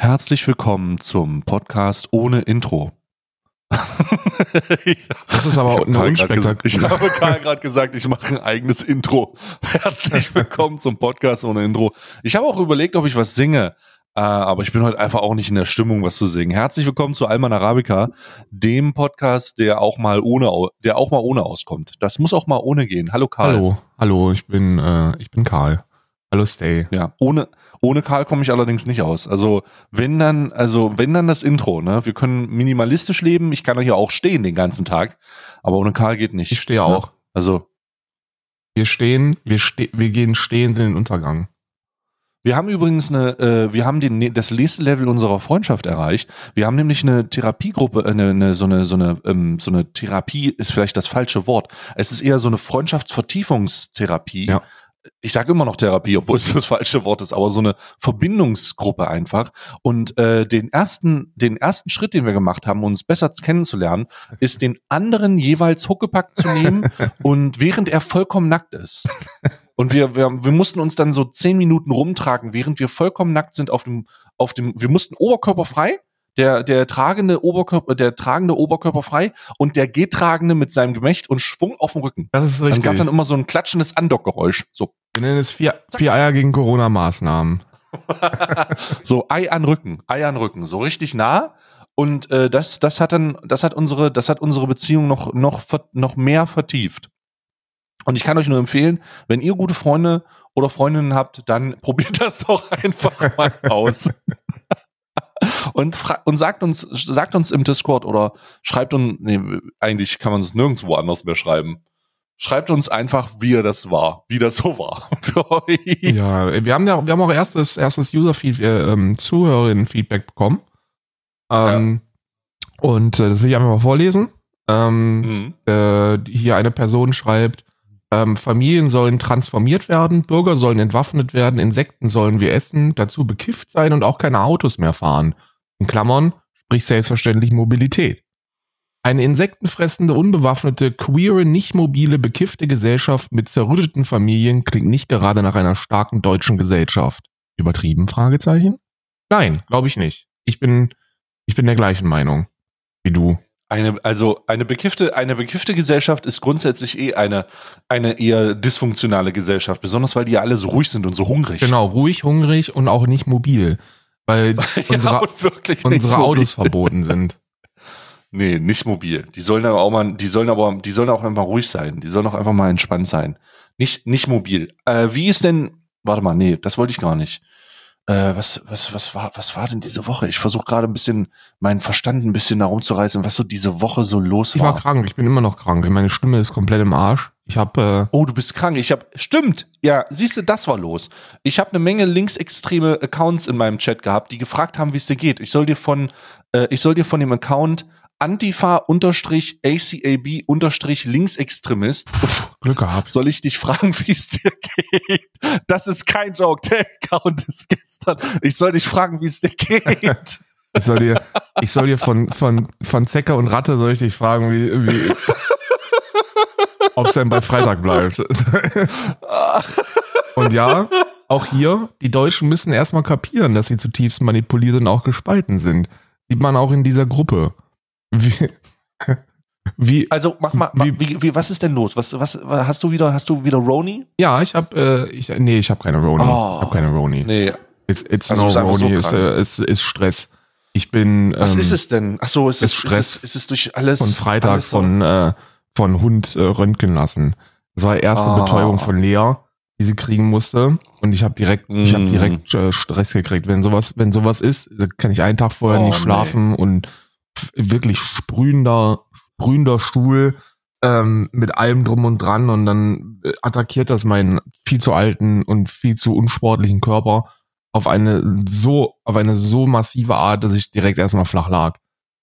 Herzlich willkommen zum Podcast ohne Intro. das ist aber eine unspektakulär. Ich habe Karl gerade gesagt, ich mache ein eigenes Intro. Herzlich willkommen zum Podcast ohne Intro. Ich habe auch überlegt, ob ich was singe, äh, aber ich bin heute einfach auch nicht in der Stimmung, was zu singen. Herzlich willkommen zu Alman Arabica, dem Podcast, der auch mal ohne, der auch mal ohne auskommt. Das muss auch mal ohne gehen. Hallo Karl. Hallo, hallo, ich bin, äh, ich bin Karl. Hallo Stay. Ja, ohne, ohne Karl komme ich allerdings nicht aus. Also, wenn dann, also, wenn dann das Intro, ne? Wir können minimalistisch leben. Ich kann hier auch stehen den ganzen Tag. Aber ohne Karl geht nicht. Ich stehe auch. Ne? Also. Wir stehen, wir, ste wir gehen stehend in den Untergang. Wir haben übrigens eine, äh, wir haben den, das nächste Level unserer Freundschaft erreicht. Wir haben nämlich eine Therapiegruppe, äh, eine, eine, so eine, so eine, ähm, so eine Therapie ist vielleicht das falsche Wort. Es ist eher so eine Freundschaftsvertiefungstherapie. Ja ich sage immer noch Therapie, obwohl es das falsche Wort ist, aber so eine Verbindungsgruppe einfach. Und äh, den ersten, den ersten Schritt, den wir gemacht haben, uns besser kennenzulernen, ist den anderen jeweils Huckepack zu nehmen und während er vollkommen nackt ist. Und wir, wir, wir mussten uns dann so zehn Minuten rumtragen, während wir vollkommen nackt sind auf dem, auf dem, wir mussten oberkörperfrei der, der tragende Oberkörper, der tragende Oberkörper frei und der Getragende mit seinem Gemächt und Schwung auf dem Rücken. Das ist richtig. Dann gab dann immer so ein klatschendes Andockgeräusch. So. Wir nennen es vier, vier Eier gegen Corona-Maßnahmen. so Ei an Rücken, Ei an Rücken, so richtig nah. Und äh, das, das hat dann, das hat unsere, das hat unsere Beziehung noch, noch, noch mehr vertieft. Und ich kann euch nur empfehlen, wenn ihr gute Freunde oder Freundinnen habt, dann probiert das doch einfach mal aus und, und sagt uns, sagt uns im Discord oder schreibt uns, nee, eigentlich kann man es nirgendwo anders mehr schreiben. Schreibt uns einfach, wie ihr das war, wie das so war für euch. Ja, wir haben ja, wir haben auch erstes, erstes User-Feed, äh, ähm, Zuhörerinnen-Feedback bekommen. Ähm, ja. Und äh, das will ich einfach mal vorlesen. Ähm, mhm. äh, hier eine Person schreibt, ähm, Familien sollen transformiert werden, Bürger sollen entwaffnet werden, Insekten sollen wir essen, dazu bekifft sein und auch keine Autos mehr fahren. In Klammern, sprich selbstverständlich Mobilität. Eine insektenfressende, unbewaffnete, queere, nicht mobile, bekiffte Gesellschaft mit zerrütteten Familien klingt nicht gerade nach einer starken deutschen Gesellschaft. Übertrieben? Fragezeichen? Nein, glaube ich nicht. Ich bin, ich bin der gleichen Meinung wie du. Eine, also eine bekiffte, eine bekiffte Gesellschaft ist grundsätzlich eh eine, eine eher dysfunktionale Gesellschaft, besonders weil die ja alle so ruhig sind und so hungrig. Genau, ruhig, hungrig und auch nicht mobil. Weil unsere, ja, unsere Autos verboten sind. Nee, nicht mobil. Die sollen aber auch mal, die sollen aber, die sollen auch einfach ruhig sein. Die sollen auch einfach mal entspannt sein. Nicht, nicht mobil. Äh, wie ist denn, warte mal, nee, das wollte ich gar nicht. Äh, was, was, was war, was war denn diese Woche? Ich versuche gerade ein bisschen meinen Verstand ein bisschen herumzureißen, was so diese Woche so los war. Ich war krank, ich bin immer noch krank. Meine Stimme ist komplett im Arsch. Ich habe. Äh oh, du bist krank. Ich habe. Stimmt. Ja, siehst du, das war los. Ich habe eine Menge linksextreme Accounts in meinem Chat gehabt, die gefragt haben, wie es dir geht. Ich soll dir von, äh, ich soll dir von dem Account Antifa-ACAB-Linksextremist. Glück gehabt. Soll ich dich fragen, wie es dir geht? Das ist kein Joke. Der Account ist gestern. Ich soll dich fragen, wie es dir geht. Ich soll dir, ich soll dir von, von, von Zecker und Ratte soll ich dich fragen, wie, wie ob es denn bei Freitag bleibt. Und ja, auch hier, die Deutschen müssen erstmal kapieren, dass sie zutiefst manipuliert und auch gespalten sind. Sieht man auch in dieser Gruppe. Wie, wie, also mach mal, wie, wie, wie, was ist denn los? Was, was hast du wieder? Hast du wieder Roni? Ja, ich habe, äh, ich, nee, ich habe keine Roni. Oh, ich habe keine Roni. Nee, it's, it's also no Roni, so ist, ist, ist Stress. Ich bin. Was ähm, ist es denn? Ach so, ist, ist es Stress? Ist es, ist es durch alles? Von Freitag so? von äh, von Hund äh, röntgen lassen. Das war erste oh. Betäubung von Lea, die sie kriegen musste. Und ich habe direkt, mm. ich habe direkt äh, Stress gekriegt. Wenn sowas, wenn sowas ist, kann ich einen Tag vorher oh, nicht schlafen nee. und wirklich sprühender, sprühender Stuhl ähm, mit allem drum und dran und dann äh, attackiert das meinen viel zu alten und viel zu unsportlichen Körper auf eine so, auf eine so massive Art, dass ich direkt erstmal flach lag.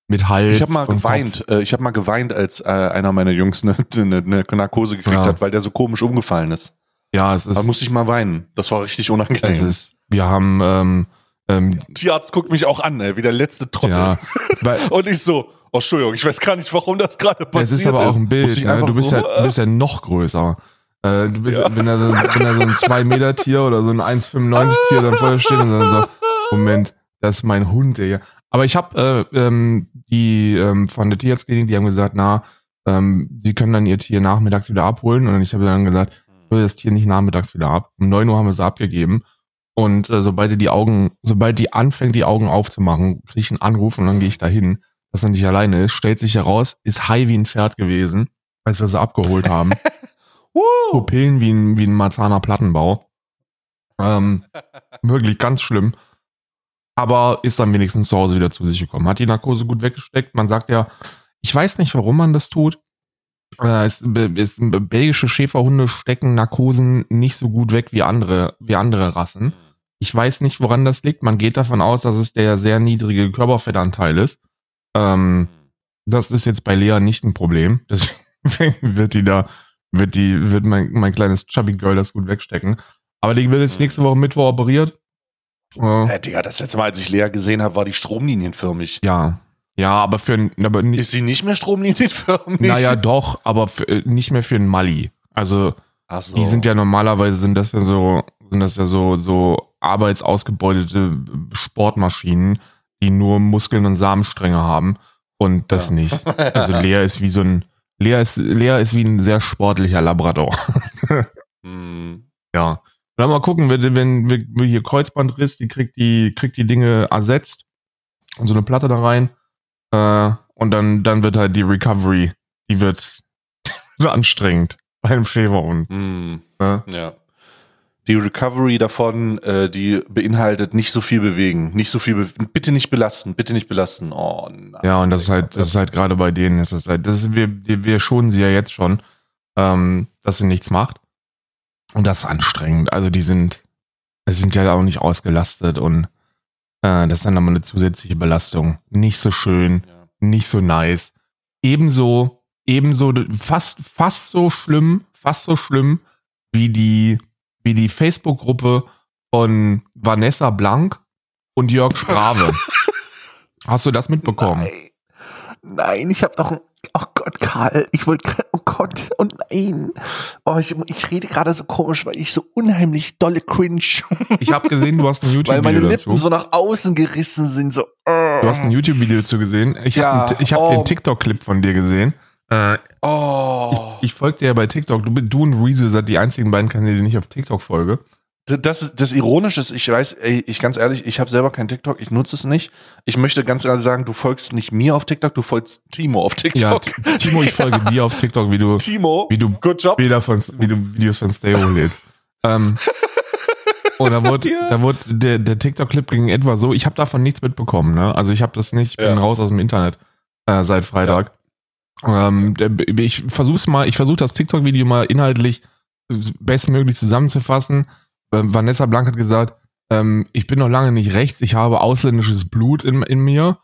Mit Hals. Ich habe mal geweint, äh, ich habe mal geweint, als äh, einer meiner Jungs eine, eine, eine Narkose gekriegt ja. hat, weil der so komisch umgefallen ist. Ja, es ist. Da musste ich mal weinen. Das war richtig unangenehm. Es ist, wir haben ähm, ähm, Tierarzt guckt mich auch an, ey, wie der letzte Trottel. Ja, und ich so, oh, Entschuldigung, ich weiß gar nicht, warum das gerade passiert ist. Es ist aber auch ein Bild, ne? du, bist ja, bist ja noch größer. Äh, du bist, ja. wenn, da so, wenn da so ein 2-Meter-Tier oder so ein 1,95-Tier dann vorher steht und dann so, Moment, das ist mein Hund, ey. Aber ich habe äh, ähm, die ähm, von der Tierarztklinik, die haben gesagt, na, ähm, sie können dann ihr Tier nachmittags wieder abholen. Und ich habe dann gesagt, ich hole das Tier nicht nachmittags wieder ab. Um neun Uhr haben wir sie abgegeben. Und äh, sobald sie die Augen, sobald die anfängt, die Augen aufzumachen, kriege ich einen Anruf und dann gehe ich dahin, dass er nicht alleine ist. Stellt sich heraus, ist high wie ein Pferd gewesen, als wir sie abgeholt haben. Pupillen wie ein, wie ein Marzahner Plattenbau. Ähm, wirklich ganz schlimm. Aber ist dann wenigstens zu Hause wieder zu sich gekommen. Hat die Narkose gut weggesteckt. Man sagt ja, ich weiß nicht, warum man das tut. Äh, es, es, belgische Schäferhunde stecken Narkosen nicht so gut weg wie andere, wie andere Rassen. Ich weiß nicht, woran das liegt. Man geht davon aus, dass es der sehr niedrige Körperfettanteil ist. Ähm, das ist jetzt bei Lea nicht ein Problem. Deswegen wird die da, wird die, wird mein, mein kleines Chubby Girl das gut wegstecken. Aber die wird jetzt nächste Woche Mittwoch operiert. Äh, ja, Digga, das letzte Mal, als ich Lea gesehen habe, war die stromlinienförmig. Ja. Ja, aber für aber nicht, Ist sie nicht mehr stromlinienförmig? Naja, doch, aber für, äh, nicht mehr für einen Mali. Also so. die sind ja normalerweise sind das ja so, sind das ja so, so arbeitsausgebeutete Sportmaschinen, die nur Muskeln und Samenstränge haben. Und das ja. nicht. Also Lea ist wie so ein, Lea ist, Lea ist wie ein sehr sportlicher Labrador. mm. Ja. Dann mal gucken, wenn, wenn wir hier Kreuzbandriss, die kriegt die, kriegt die Dinge ersetzt und so eine Platte da rein. Äh, und dann, dann wird halt die Recovery, die wird so anstrengend beim Schäferhund. Mm, ja. ja. Die Recovery davon, äh, die beinhaltet nicht so viel bewegen, nicht so viel, bitte nicht belasten, bitte nicht belasten. Oh nein. Ja, und das ist halt, das ist halt gerade bei denen, ist das halt, das ist, wir, wir schonen sie ja jetzt schon, ähm, dass sie nichts macht. Und das ist anstrengend. Also die sind, sie sind ja auch nicht ausgelastet und äh, das ist dann nochmal eine zusätzliche Belastung. Nicht so schön, ja. nicht so nice. Ebenso, ebenso, fast, fast so schlimm, fast so schlimm wie die, wie die Facebook-Gruppe von Vanessa Blank und Jörg Sprave. Hast du das mitbekommen? Nein, Nein ich habe doch ein Oh Gott, Karl, ich wollte, oh Gott, oh nein. Oh, ich, ich rede gerade so komisch, weil ich so unheimlich dolle cringe. Ich habe gesehen, du hast ein YouTube-Video dazu. Weil meine Lippen so nach außen gerissen sind, so. Du hast ein YouTube-Video dazu gesehen. Ich ja, habe hab oh. den TikTok-Clip von dir gesehen. Äh, oh. Ich, ich folge dir ja bei TikTok. Du, du und Rezo seid die einzigen beiden Kanäle, die ich auf TikTok folge. Das, das Ironische ist, ich weiß, ey, ich ganz ehrlich, ich habe selber kein TikTok, ich nutze es nicht. Ich möchte ganz ehrlich sagen, du folgst nicht mir auf TikTok, du folgst Timo auf TikTok. Ja, Timo, ich folge dir auf TikTok, wie du, Timo, wie du good job. Bilder von, wie du Videos von Stay hochlädst. ähm, und da wurde, ja. da wurde der, der TikTok-Clip ging etwa so, ich habe davon nichts mitbekommen, ne? Also ich habe das nicht, ich bin ja. raus aus dem Internet äh, seit Freitag. Ähm, ich versuch's mal, ich versuche das TikTok-Video mal inhaltlich bestmöglich zusammenzufassen ähm, Vanessa Blank hat gesagt, ähm, ich bin noch lange nicht rechts, ich habe ausländisches Blut in, in mir.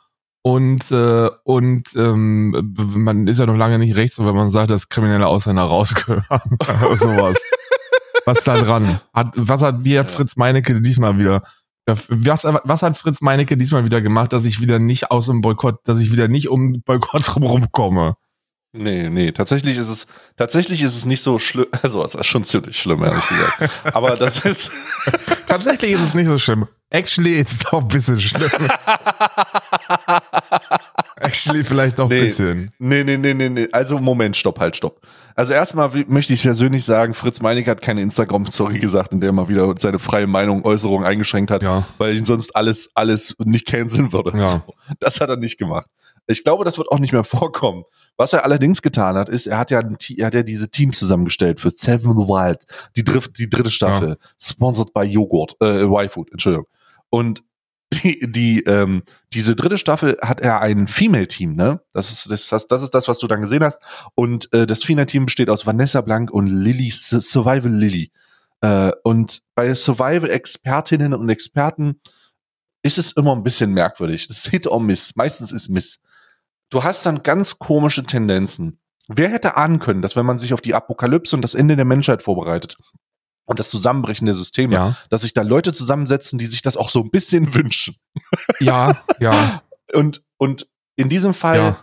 Und, äh, und ähm, man ist ja noch lange nicht rechts, wenn man sagt, dass kriminelle Ausländer rausgehören. sowas. was da dran? Hat, was hat, wie hat Fritz Meinecke diesmal wieder? Was, was hat Fritz Meinecke diesmal wieder gemacht, dass ich wieder nicht aus dem Boykott, dass ich wieder nicht um Boykott rumkomme? Nee, nee, tatsächlich ist es, tatsächlich ist es nicht so schlimm, also es ist schon ziemlich schlimm, ehrlich gesagt. Aber das ist. tatsächlich ist es nicht so schlimm. Actually ist es doch ein bisschen schlimm. Actually vielleicht doch ein nee, bisschen. Nee, nee, nee, nee, nee. Also Moment, stopp, halt, stopp. Also erstmal möchte ich persönlich sagen, Fritz Meinig hat keine Instagram-Story gesagt, in der er mal wieder seine freie Meinung, Äußerung eingeschränkt hat, ja. weil ihn sonst alles, alles nicht canceln würde. Ja. So, das hat er nicht gemacht. Ich glaube, das wird auch nicht mehr vorkommen. Was er allerdings getan hat, ist, er hat ja, ein, er hat ja diese Teams zusammengestellt für Seven Wild, die, dritte, die dritte Staffel, ja. sponsored by Joghurt, äh, Y-Food, Entschuldigung. Und die, die, ähm, diese dritte Staffel hat er ein Female-Team, ne? Das ist das, das, das ist das, was du dann gesehen hast. Und äh, das Female-Team besteht aus Vanessa Blank und Lilly Survival Lilly. Äh, und bei Survival-Expertinnen und Experten ist es immer ein bisschen merkwürdig. Das ist Hit or Miss. Meistens ist Miss du hast dann ganz komische Tendenzen. Wer hätte ahnen können, dass wenn man sich auf die Apokalypse und das Ende der Menschheit vorbereitet und das Zusammenbrechen der Systeme, ja. dass sich da Leute zusammensetzen, die sich das auch so ein bisschen wünschen. Ja, ja. Und, und in diesem Fall, ja.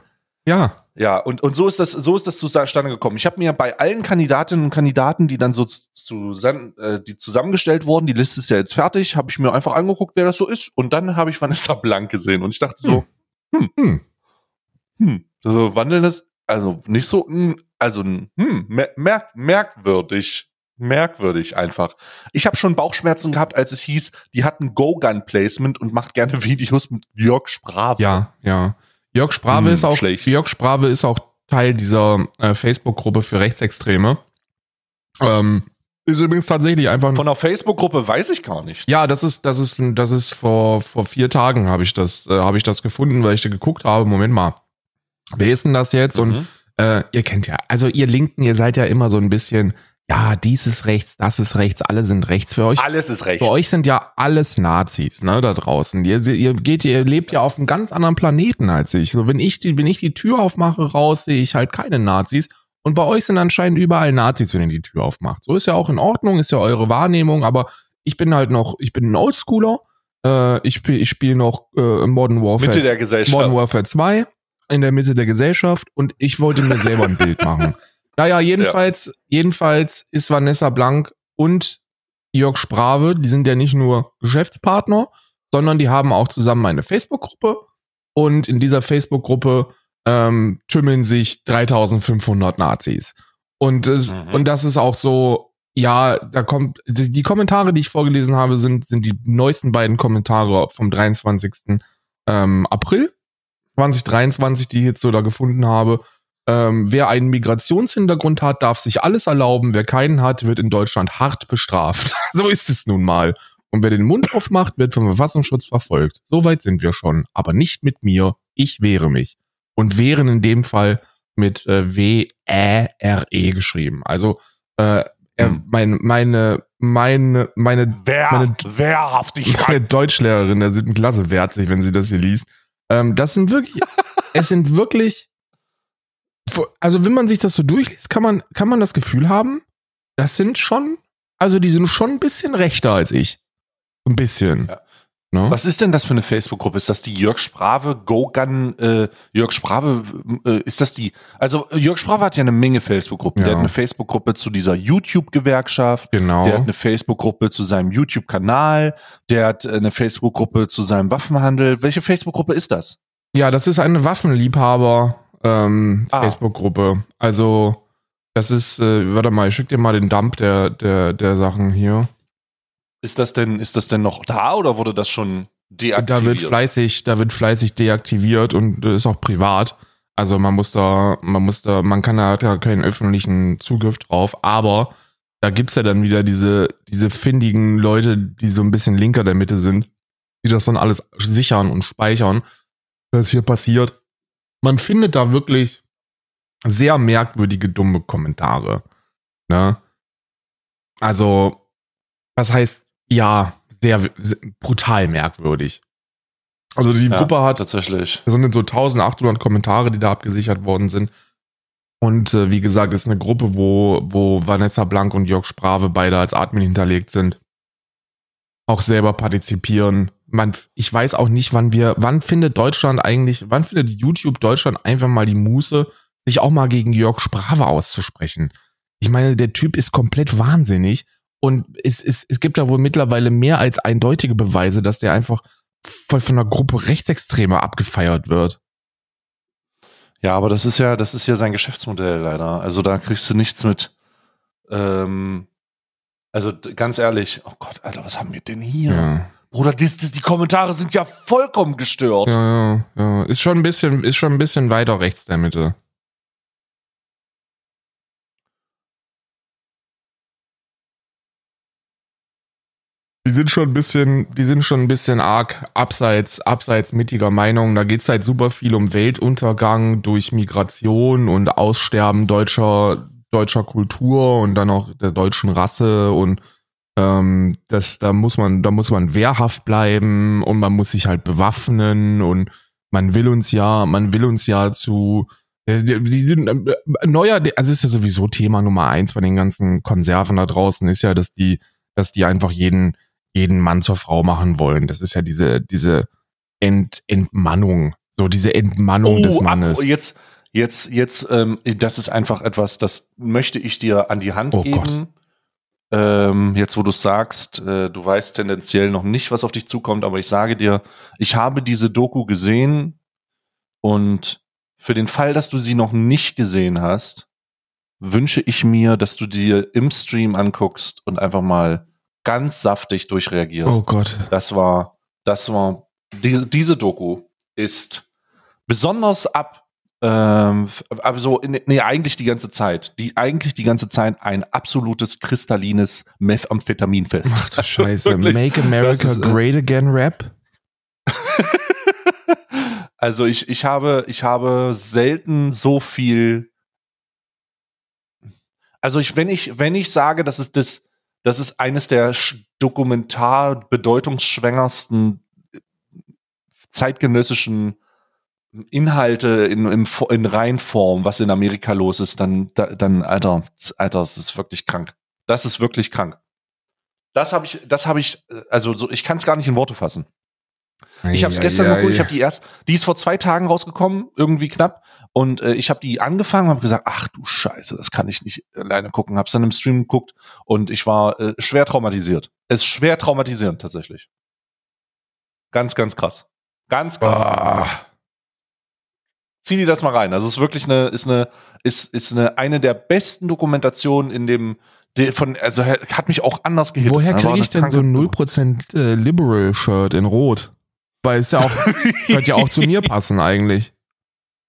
ja. Ja, und, und so ist das, so ist das zustande gekommen. Ich habe mir bei allen Kandidatinnen und Kandidaten, die dann so zusammen, äh, die zusammengestellt wurden, die Liste ist ja jetzt fertig, habe ich mir einfach angeguckt, wer das so ist. Und dann habe ich Vanessa Blank gesehen und ich dachte so, hm, hm, hm, so wandeln das, also nicht so, hm, also hm, merk, merkwürdig merkwürdig einfach. Ich habe schon Bauchschmerzen gehabt, als es hieß, die hat ein Go-Gun-Placement und macht gerne Videos mit Jörg Sprave. Ja, ja. Jörg Sprave hm, ist auch schlecht. Jörg Sprave ist auch Teil dieser äh, Facebook-Gruppe für Rechtsextreme. Ähm, ist übrigens tatsächlich einfach von der Facebook-Gruppe weiß ich gar nicht. Ja, das ist das ist das ist vor vor vier Tagen habe ich das äh, habe ich das gefunden, weil ich da geguckt habe. Moment mal, wer ist denn das jetzt? Mhm. Und äh, ihr kennt ja, also ihr Linken, ihr seid ja immer so ein bisschen ja, dies ist rechts, das ist rechts, alle sind rechts für euch. Alles ist rechts. Für euch sind ja alles Nazis, ne, da draußen. Ihr, ihr geht, ihr lebt ja auf einem ganz anderen Planeten als ich. So, wenn ich die, wenn ich die Tür aufmache raus, sehe ich halt keine Nazis. Und bei euch sind anscheinend überall Nazis, wenn ihr die Tür aufmacht. So ist ja auch in Ordnung, ist ja eure Wahrnehmung, aber ich bin halt noch, ich bin ein Oldschooler. Äh, ich spiele ich spiel noch äh, Modern Warfare. Mitte der Gesellschaft. Modern Warfare 2 in der Mitte der Gesellschaft und ich wollte mir selber ein Bild machen. Naja, jedenfalls, ja. jedenfalls ist Vanessa Blank und Jörg Sprave, die sind ja nicht nur Geschäftspartner, sondern die haben auch zusammen eine Facebook-Gruppe und in dieser Facebook-Gruppe ähm, tümmeln sich 3500 Nazis. Und, es, mhm. und das ist auch so, ja, da kommt, die, die, Kommentare, die ich vorgelesen habe, sind, sind die neuesten beiden Kommentare vom 23. Ähm, April 2023, die ich jetzt so da gefunden habe. Ähm, wer einen Migrationshintergrund hat, darf sich alles erlauben. Wer keinen hat, wird in Deutschland hart bestraft. so ist es nun mal. Und wer den Mund aufmacht, wird vom Verfassungsschutz verfolgt. Soweit sind wir schon. Aber nicht mit mir. Ich wehre mich. Und wehren in dem Fall mit äh, W-Ä-R-E geschrieben. Also äh, hm. mein, meine, meine, meine, Wer, meine, Wehrhaftigkeit. meine Deutschlehrerin der siebten Klasse wehrt sich, wenn sie das hier liest. Ähm, das sind wirklich, es sind wirklich also wenn man sich das so durchliest, kann man, kann man das Gefühl haben, das sind schon, also die sind schon ein bisschen rechter als ich. Ein bisschen. Ja. No? Ne? Was ist denn das für eine Facebook-Gruppe? Ist das die Jörg Sprave Go-Gun? Äh, Jörg Sprave, äh, ist das die? Also Jörg Sprave hat ja eine Menge Facebook-Gruppen. Ja. Der hat eine Facebook-Gruppe zu dieser YouTube-Gewerkschaft. Genau. Der hat eine Facebook-Gruppe zu seinem YouTube-Kanal. Der hat eine Facebook-Gruppe zu seinem Waffenhandel. Welche Facebook-Gruppe ist das? Ja, das ist eine Waffenliebhaber ähm, ah. Facebook-Gruppe. Also, das ist, äh, warte mal, ich schick dir mal den Dump der, der, der Sachen hier. Ist das denn, ist das denn noch da oder wurde das schon deaktiviert? Da wird fleißig, da wird fleißig deaktiviert und ist auch privat. Also man muss da, man muss da, man kann da, da keinen öffentlichen Zugriff drauf, aber da gibt's ja dann wieder diese, diese findigen Leute, die so ein bisschen linker der Mitte sind, die das dann alles sichern und speichern, was hier passiert man findet da wirklich sehr merkwürdige, dumme Kommentare. Ne? Also, was heißt, ja, sehr, sehr brutal merkwürdig. Also die ja, Gruppe hat tatsächlich. Das sind so 1800 Kommentare, die da abgesichert worden sind. Und äh, wie gesagt, ist eine Gruppe, wo, wo Vanessa Blank und Jörg Sprave beide als Admin hinterlegt sind. Auch selber partizipieren man, ich weiß auch nicht, wann wir, wann findet Deutschland eigentlich, wann findet YouTube Deutschland einfach mal die Muße, sich auch mal gegen Jörg Sprave auszusprechen. Ich meine, der Typ ist komplett wahnsinnig und es, es, es gibt da wohl mittlerweile mehr als eindeutige Beweise, dass der einfach von, von einer Gruppe Rechtsextreme abgefeiert wird. Ja, aber das ist ja, das ist ja sein Geschäftsmodell leider. Also da kriegst du nichts mit. Ähm, also ganz ehrlich, oh Gott, Alter, was haben wir denn hier? Ja. Bruder, das, das, die Kommentare sind ja vollkommen gestört. Ja, ja, ja. Ist schon ein bisschen, ist schon ein bisschen weiter rechts der Mitte. Die sind schon ein bisschen, die sind schon ein bisschen arg abseits, abseits mittiger Meinung. Da geht es halt super viel um Weltuntergang durch Migration und Aussterben deutscher, deutscher Kultur und dann auch der deutschen Rasse und ähm, das, da muss man, da muss man wehrhaft bleiben und man muss sich halt bewaffnen und man will uns ja, man will uns ja zu äh, die sind äh, neuer, also ist ja sowieso Thema Nummer eins bei den ganzen Konserven da draußen, ist ja, dass die, dass die einfach jeden, jeden Mann zur Frau machen wollen. Das ist ja diese, diese Ent, Entmannung, so diese Entmannung oh, des Mannes. Ab, jetzt, jetzt, jetzt, ähm, das ist einfach etwas, das möchte ich dir an die Hand oh geben. Ähm, jetzt, wo du sagst, äh, du weißt tendenziell noch nicht, was auf dich zukommt, aber ich sage dir, ich habe diese Doku gesehen und für den Fall, dass du sie noch nicht gesehen hast, wünsche ich mir, dass du dir im Stream anguckst und einfach mal ganz saftig durchreagierst. Oh Gott. Das war, das war, diese, diese Doku ist besonders ab, ähm, aber so, nee, eigentlich die ganze Zeit, die, eigentlich die ganze Zeit ein absolutes kristallines Methamphetaminfest. Ach du Scheiße. Make America ist, äh, Great Again Rap? also ich, ich habe, ich habe selten so viel also ich, wenn ich, wenn ich sage, dass es das, das ist eines der dokumentar bedeutungsschwängersten äh, zeitgenössischen Inhalte in, in, in Reihenform, was in Amerika los ist, dann, dann, Alter, Alter, das ist wirklich krank. Das ist wirklich krank. Das habe ich, das habe ich, äh, also so, ich kann es gar nicht in Worte fassen. Ich habe es gestern ja, geguckt, ich habe die erst, die ist vor zwei Tagen rausgekommen, irgendwie knapp. Und äh, ich habe die angefangen und habe gesagt, ach du Scheiße, das kann ich nicht alleine gucken. Hab's dann im Stream geguckt und ich war äh, schwer traumatisiert. Es ist schwer traumatisierend tatsächlich. Ganz, ganz krass. Ganz krass. Ah. Zieh dir das mal rein. Also es ist wirklich eine, ist eine, ist, ist eine, eine der besten Dokumentationen in dem, von, also hat mich auch anders gehittet. Woher kriege ich denn so ein 0% äh, Liberal-Shirt in Rot? Weil es ja auch, könnte ja auch zu mir passen eigentlich.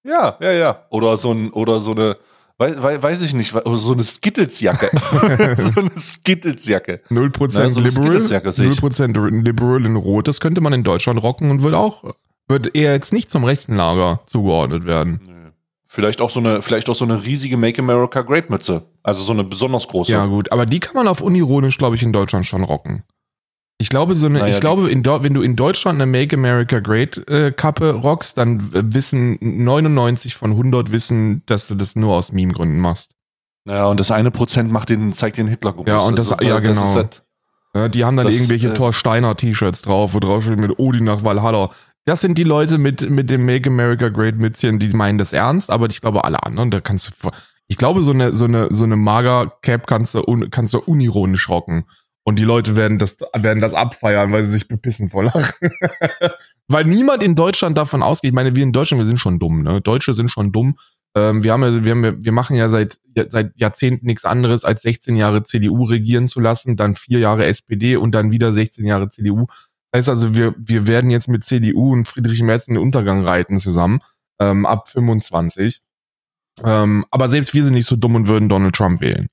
Ja, ja, ja. Oder so ein, oder so eine, weiß, weiß ich nicht, so eine Skittles-Jacke. so eine Skittles-Jacke. 0% Nein, so Liberal, 0% Liberal in Rot, das könnte man in Deutschland rocken und würde auch, wird eher jetzt nicht zum rechten Lager zugeordnet werden. Nee. Vielleicht auch so eine, vielleicht auch so eine riesige Make America Great Mütze. Also so eine besonders große. Ja, gut, aber die kann man auf unironisch, glaube ich, in Deutschland schon rocken. Ich glaube, so eine, naja, ich glaube, in, wenn du in Deutschland eine Make America Great äh, Kappe rockst, dann wissen 99 von 100 wissen, dass du das nur aus Meme-Gründen machst. Ja, und das eine Prozent macht den, zeigt den hitler -Gruß. Ja, und das, das ja, genau. Das halt, ja, die haben dann das, irgendwelche äh, Thor Steiner T-Shirts drauf, wo drauf steht mit Odin nach Valhalla. Das sind die Leute mit, mit dem Make America Great Mützchen, die meinen das ernst, aber ich glaube, alle anderen, da kannst du, ich glaube, so eine, so eine, so eine Mager Cap kannst du, kannst du unironisch rocken. Und die Leute werden das, werden das abfeiern, weil sie sich bepissen vor Lachen. weil niemand in Deutschland davon ausgeht. Ich meine, wir in Deutschland, wir sind schon dumm, ne? Deutsche sind schon dumm. Ähm, wir haben ja, wir haben, wir machen ja seit, seit Jahrzehnten nichts anderes, als 16 Jahre CDU regieren zu lassen, dann vier Jahre SPD und dann wieder 16 Jahre CDU. Das heißt also, wir, wir werden jetzt mit CDU und Friedrich Merz in den Untergang reiten zusammen, ähm, ab 25. Ähm, aber selbst wir sind nicht so dumm und würden Donald Trump wählen.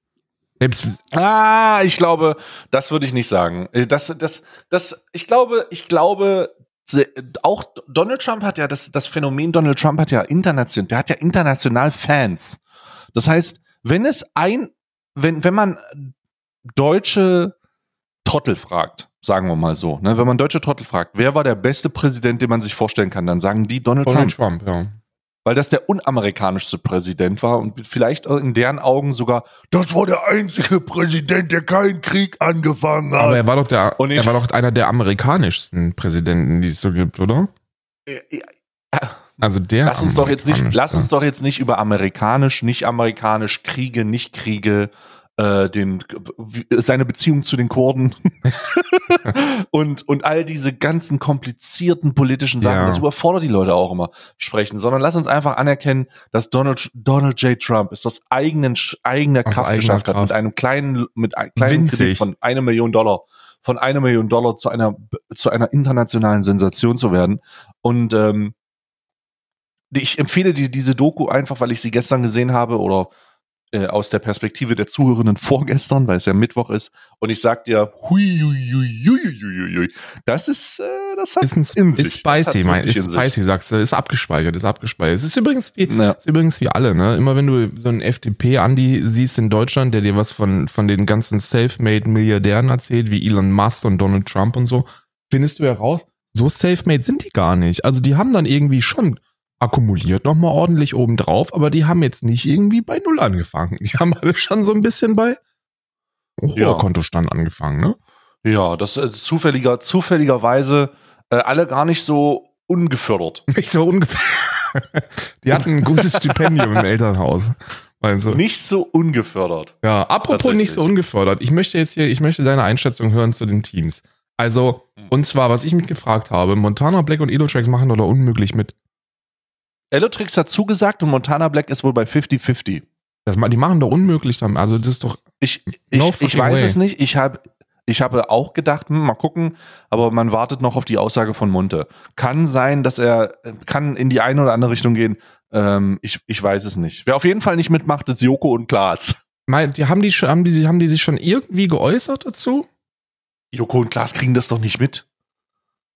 Selbst ah, ich glaube, das würde ich nicht sagen. Äh, das, das, das, ich glaube, ich glaube, auch Donald Trump hat ja das, das Phänomen Donald Trump hat ja international, der hat ja international Fans. Das heißt, wenn es ein, wenn, wenn man deutsche Trottel fragt, sagen wir mal so, ne, wenn man deutsche Trottel fragt, wer war der beste Präsident, den man sich vorstellen kann, dann sagen die Donald, Donald Trump. Trump ja weil das der unamerikanischste Präsident war und vielleicht in deren Augen sogar, das war der einzige Präsident, der keinen Krieg angefangen hat. Aber er war doch der, und er war doch einer der amerikanischsten Präsidenten, die es so gibt, oder? Also der. Lass uns doch jetzt nicht, lass uns doch jetzt nicht über amerikanisch, nicht amerikanisch, Kriege, nicht Kriege, äh, den, seine Beziehung zu den Kurden und, und all diese ganzen komplizierten politischen Sachen, ja. das überfordert die Leute auch immer sprechen, sondern lass uns einfach anerkennen, dass Donald, Donald J. Trump es aus eigenen, eigener Kraft geschafft Kraft. hat, mit einem kleinen, mit einem kleinen Kredit von einer Million Dollar, von einer Million Dollar zu einer, zu einer internationalen Sensation zu werden. Und ähm, ich empfehle dir diese Doku einfach, weil ich sie gestern gesehen habe oder äh, aus der Perspektive der Zuhörenden vorgestern, weil es ja Mittwoch ist. Und ich sag dir, hui, hui, hui, hui, hui, das ist, äh, das hat ist, ein, in ist spicy, mein, ist spicy, sagst du, ist abgespeichert, ist abgespeichert. Es ist übrigens wie, ja. ist übrigens wie alle, ne? Immer wenn du so einen FDP-Andi siehst in Deutschland, der dir was von, von den ganzen Selfmade-Milliardären erzählt, wie Elon Musk und Donald Trump und so, findest du heraus, so selfmade sind die gar nicht. Also die haben dann irgendwie schon akkumuliert nochmal ordentlich obendrauf, aber die haben jetzt nicht irgendwie bei Null angefangen. Die haben alle schon so ein bisschen bei hoher ja. Kontostand angefangen, ne? Ja, das ist zufälliger, zufälligerweise äh, alle gar nicht so ungefördert. Nicht so ungefördert. die hatten ein gutes Stipendium im Elternhaus. Also. Nicht so ungefördert. Ja, apropos nicht so ungefördert. Ich möchte jetzt hier, ich möchte deine Einschätzung hören zu den Teams. Also, hm. und zwar, was ich mich gefragt habe, Montana Black und Elotrax machen oder unmöglich mit. Elotrix hat zugesagt und Montana Black ist wohl bei 50-50. die machen doch unmöglich dann. Also, das ist doch. Ich, ich, no ich weiß way. es nicht. Ich habe ich habe auch gedacht, hm, mal gucken, aber man wartet noch auf die Aussage von Monte. Kann sein, dass er kann in die eine oder andere Richtung gehen. Ähm, ich, ich weiß es nicht. Wer auf jeden Fall nicht mitmacht, ist Joko und Klaas. Meint, die haben die haben die haben die sich schon irgendwie geäußert dazu? Joko und Klaas kriegen das doch nicht mit.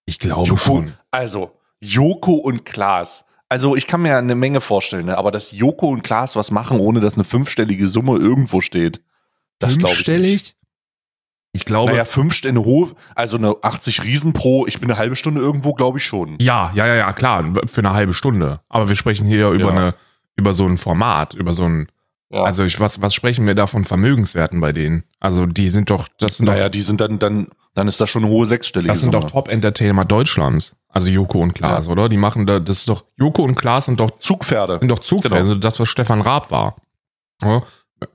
Ich glaube Joko, schon. Also Joko und Klaas. Also ich kann mir eine Menge vorstellen, ne? aber dass Joko und Klaas was machen, ohne dass eine fünfstellige Summe irgendwo steht, das glaube ich nicht. Ich glaube. Naja, fünf Stände hoch, also eine 80 Riesen pro, ich bin eine halbe Stunde irgendwo, glaube ich schon. Ja, ja, ja, ja, klar, für eine halbe Stunde. Aber wir sprechen hier über ja. eine, über so ein Format, über so ein, ja. also ich, was, was sprechen wir da von Vermögenswerten bei denen? Also die sind doch, das sind Naja, doch, die sind dann, dann, dann ist das schon eine hohe sechsstellige Das sind Summe. doch Top-Entertainer Deutschlands. Also Joko und Klaas, ja. oder? Die machen da, das ist doch, Joko und Klaas sind doch Zugpferde. Sind doch Zugpferde, genau. also das, was Stefan Raab war. Ja?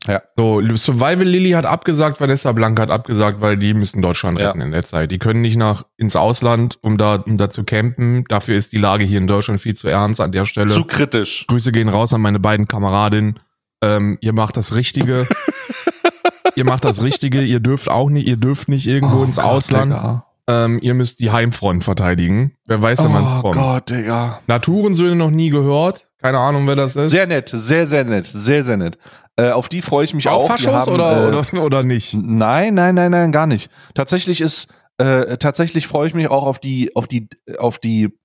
Ja. So, Survival Lily hat abgesagt, Vanessa Blank hat abgesagt, weil die müssen Deutschland retten ja. in der Zeit. Die können nicht nach ins Ausland, um da, um da zu campen. Dafür ist die Lage hier in Deutschland viel zu ernst an der Stelle. Zu kritisch. Grüße gehen raus an meine beiden Kameradinnen. Ähm, ihr macht das Richtige. ihr macht das Richtige. Ihr dürft auch nicht, ihr dürft nicht irgendwo oh ins Gott, Ausland. Ähm, ihr müsst die Heimfront verteidigen. Wer weiß, wenn oh man es kommt. Oh Gott, Digga. Naturensöhne noch nie gehört. Keine Ahnung, wer das ist. Sehr nett, sehr, sehr nett, sehr, sehr nett. Äh, auf die freue ich mich auch. Auch Faschos oder, äh, oder, oder nicht? Nein, nein, nein, nein, gar nicht. Tatsächlich ist, äh, tatsächlich freue ich mich auch auf die, auf die, auf die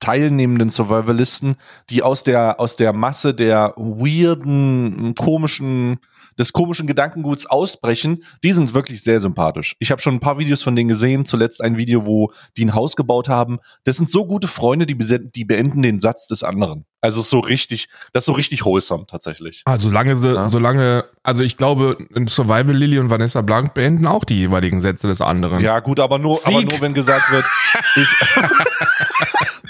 teilnehmenden Survivalisten, die aus der, aus der Masse der weirden, komischen des komischen Gedankenguts ausbrechen, die sind wirklich sehr sympathisch. Ich habe schon ein paar Videos von denen gesehen, zuletzt ein Video, wo die ein Haus gebaut haben. Das sind so gute Freunde, die, die beenden den Satz des anderen. Also so richtig, das ist so richtig wholesome tatsächlich. Also solange sie, ja. solange, also ich glaube, Survival Lily und Vanessa Blanc beenden auch die jeweiligen Sätze des anderen. Ja, gut, aber nur, aber nur wenn gesagt wird, ich,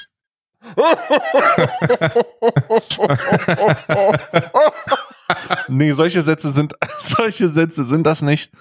nee, solche Sätze sind, solche Sätze sind das nicht.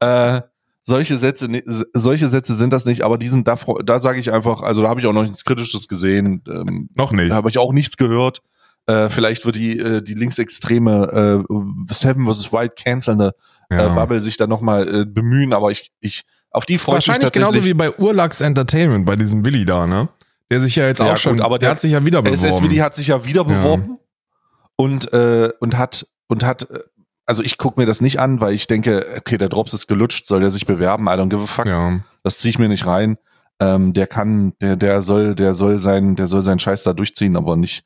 Äh, solche Sätze, solche Sätze sind das nicht, aber die sind da, da sage ich einfach, also da habe ich auch noch nichts Kritisches gesehen. Ähm, noch nicht. Da habe ich auch nichts gehört. Äh, vielleicht wird die, äh, die linksextreme äh, Seven vs. White cancelnde äh, ja. Bubble sich da nochmal äh, bemühen, aber ich, ich, auf die freue ich mich tatsächlich. genauso wie bei Urlax Entertainment, bei diesem Willi da, ne? Der sich ja jetzt ja, auch schon, gut, aber der, der, hat sich ja wieder beworben. SS Willi hat sich ja wieder beworben ja. und äh, und hat und hat äh, also ich gucke mir das nicht an, weil ich denke, okay, der Drops ist gelutscht, soll der sich bewerben? I don't give a fuck. Ja. Das ziehe ich mir nicht rein. Ähm, der kann, der, der soll, der soll sein, der soll seinen Scheiß da durchziehen, aber nicht.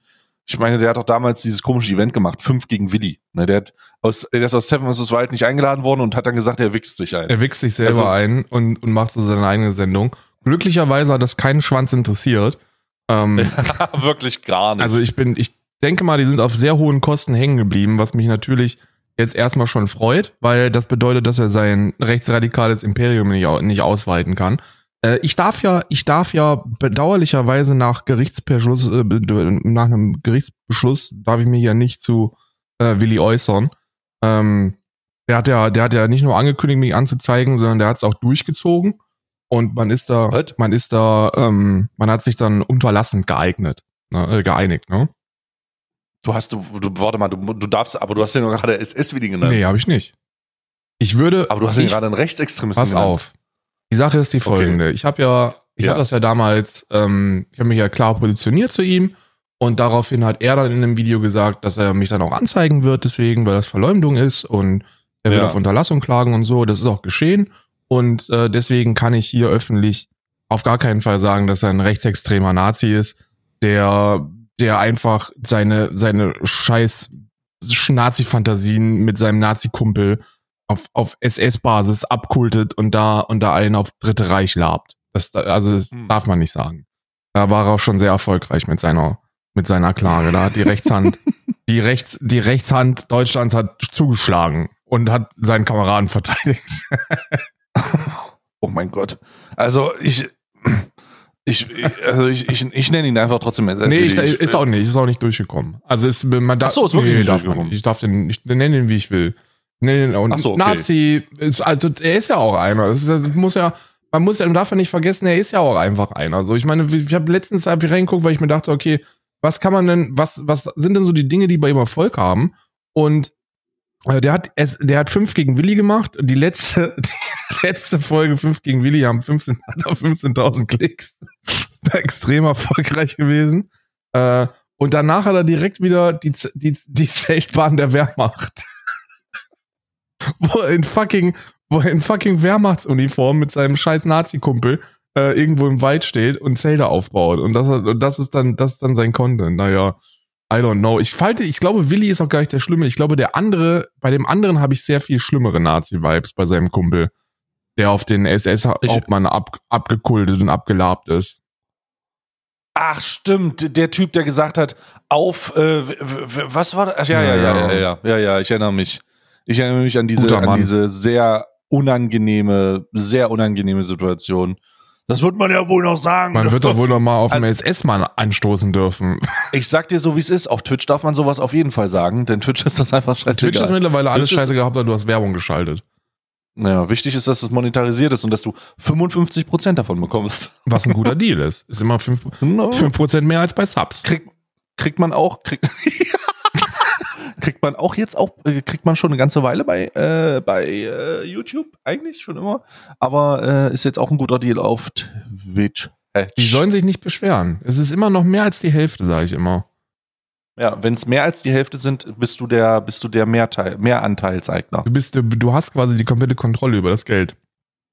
Ich meine, der hat doch damals dieses komische Event gemacht, fünf gegen Willi. Ne, der hat aus, der ist aus Seven vs. Wild nicht eingeladen worden und hat dann gesagt, er wichst sich ein. Er wichst sich selber also, ein und, und macht so seine eigene Sendung. Glücklicherweise hat das keinen Schwanz interessiert. Ähm, ja, wirklich gar nicht. Also ich bin, ich denke mal, die sind auf sehr hohen Kosten hängen geblieben, was mich natürlich jetzt erstmal schon freut, weil das bedeutet, dass er sein rechtsradikales Imperium nicht, nicht ausweiten kann. Äh, ich darf ja, ich darf ja bedauerlicherweise nach Gerichtsbeschluss, äh, nach einem Gerichtsbeschluss darf ich mir ja nicht zu äh, Willi äußern. Ähm, der hat ja, der hat ja nicht nur angekündigt, mich anzuzeigen, sondern der hat es auch durchgezogen. Und man ist da, What? man ist da, ähm, man hat sich dann unterlassend geeignet, ne, äh, geeinigt, ne? Du hast, du, du warte mal, du, du darfst, aber du hast ja nur gerade SS-Willi genannt. Nee, habe ich nicht. Ich würde. Aber du hast ja gerade einen Rechtsextremisten Pass genannt. auf. Die Sache ist die folgende. Okay. Ich habe ja, ich ja. habe das ja damals, ähm, ich habe mich ja klar positioniert zu ihm und daraufhin hat er dann in einem Video gesagt, dass er mich dann auch anzeigen wird, deswegen, weil das Verleumdung ist und er will ja. auf Unterlassung klagen und so. Das ist auch geschehen. Und äh, deswegen kann ich hier öffentlich auf gar keinen Fall sagen, dass er ein rechtsextremer Nazi ist, der, der einfach seine, seine scheiß Nazi-Fantasien mit seinem Nazi-Kumpel auf, auf SS-Basis abkultet und da, und da einen auf Dritte Reich labt. Das, also, das hm. darf man nicht sagen. Da war er auch schon sehr erfolgreich mit seiner, mit seiner Klage. Da hat die Rechtshand, die Rechts, die Rechtshand Deutschlands hat zugeschlagen und hat seinen Kameraden verteidigt. oh mein Gott. Also ich, Ich, also ich, ich, ich nenne ihn einfach trotzdem. Nee, ich, ist auch nicht, ist auch nicht durchgekommen. Also ist, man darf, Ach so, ist wirklich nee, nicht darf man, Ich darf den, ich nenne ihn, wie ich will. Nee, und Ach so, okay. Nazi ist, also er ist ja auch einer. Das, ist, das muss ja, man muss ja, man darf ja nicht vergessen, er ist ja auch einfach einer. Also ich meine, ich habe letztens hab reingeguckt, weil ich mir dachte, okay, was kann man denn, was, was sind denn so die Dinge, die bei ihm Erfolg haben? Und der hat es, der hat fünf gegen Willi gemacht. Die letzte, die letzte Folge fünf gegen Willi haben 15, 15.000 Klicks. ist extrem erfolgreich gewesen. Äh, und danach hat er direkt wieder die, die, die Zeltbahn der Wehrmacht. wo er in fucking, wo er in fucking Wehrmachtsuniform mit seinem scheiß Nazi-Kumpel äh, irgendwo im Wald steht und Zelte aufbaut. Und das, und das ist dann, das ist dann sein Content. Naja. I don't know. Ich falte, ich glaube, Willi ist auch gar nicht der Schlimme. Ich glaube, der andere, bei dem anderen habe ich sehr viel schlimmere Nazi-Vibes bei seinem Kumpel, der auf den SS-Hauptmann ab, abgekultet und abgelabt ist. Ach, stimmt. Der Typ, der gesagt hat, auf, äh, was war das? Ja, ja, ja, ja, ja, ja, ja, ich erinnere mich. Ich erinnere mich an diese, an diese sehr unangenehme, sehr unangenehme Situation. Das wird man ja wohl noch sagen. Man wird doch wohl noch mal auf also, einen SS-Mann anstoßen dürfen. Ich sag dir so, wie es ist. Auf Twitch darf man sowas auf jeden Fall sagen, denn Twitch ist das einfach scheiße. Twitch ist mittlerweile alles scheiße gehabt, weil du hast Werbung geschaltet. Naja, wichtig ist, dass es monetarisiert ist und dass du 55% davon bekommst. Was ein guter Deal ist. Ist immer 5%, no. 5 mehr als bei Subs. Krieg, kriegt man auch, kriegt, kriegt man auch jetzt auch, äh, kriegt man schon eine ganze Weile bei, äh, bei äh, YouTube, eigentlich schon immer. Aber äh, ist jetzt auch ein guter Deal auf Twitch. Die sollen sich nicht beschweren. Es ist immer noch mehr als die Hälfte, sage ich immer. Ja, wenn es mehr als die Hälfte sind, bist du der, bist du der Mehrteil, Mehranteilseigner. Du bist, du hast quasi die komplette Kontrolle über das Geld.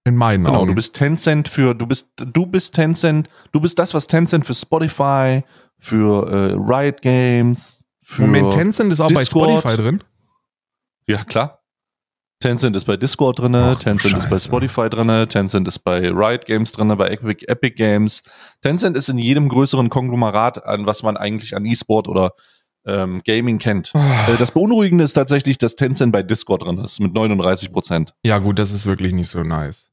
In meinen genau, Augen. Du bist Tencent für, du bist, du bist Tencent, du bist das, was Tencent für Spotify, für äh, Riot Games, Moment, Tencent ist auch Discord. bei Spotify drin? Ja, klar. Tencent ist bei Discord drin, Tencent ist bei Spotify drin, Tencent ist bei Riot Games drin, bei Epic, Epic Games. Tencent ist in jedem größeren Konglomerat, an was man eigentlich an E-Sport oder ähm, Gaming kennt. Oh. Das Beunruhigende ist tatsächlich, dass Tencent bei Discord drin ist, mit 39 Prozent. Ja, gut, das ist wirklich nicht so nice.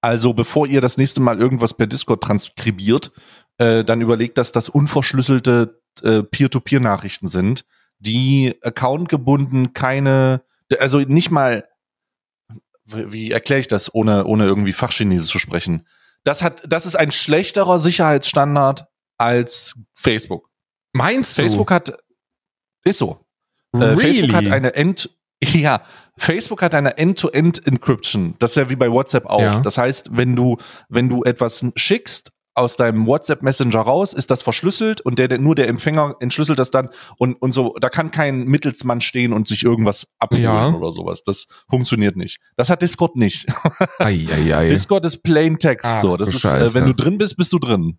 Also, bevor ihr das nächste Mal irgendwas per Discord transkribiert, äh, dann überlegt, dass das unverschlüsselte äh, Peer-to-Peer-Nachrichten sind, die accountgebunden keine, also nicht mal, wie erkläre ich das, ohne, ohne irgendwie Fachchinesisch zu sprechen? Das hat, das ist ein schlechterer Sicherheitsstandard als Facebook. Meinst du? Facebook hat, ist so. Äh, really? Facebook hat eine End, ja, Facebook hat eine End-to-End-Encryption. Das ist ja wie bei WhatsApp auch. Ja. Das heißt, wenn du, wenn du etwas schickst aus deinem WhatsApp Messenger raus, ist das verschlüsselt und der, der nur der Empfänger entschlüsselt das dann und und so. Da kann kein Mittelsmann stehen und sich irgendwas abholen ja. oder sowas. Das funktioniert nicht. Das hat Discord nicht. ei, ei, ei. Discord ist Plain Text. Ach, so, das ist, äh, wenn du drin bist, bist du drin.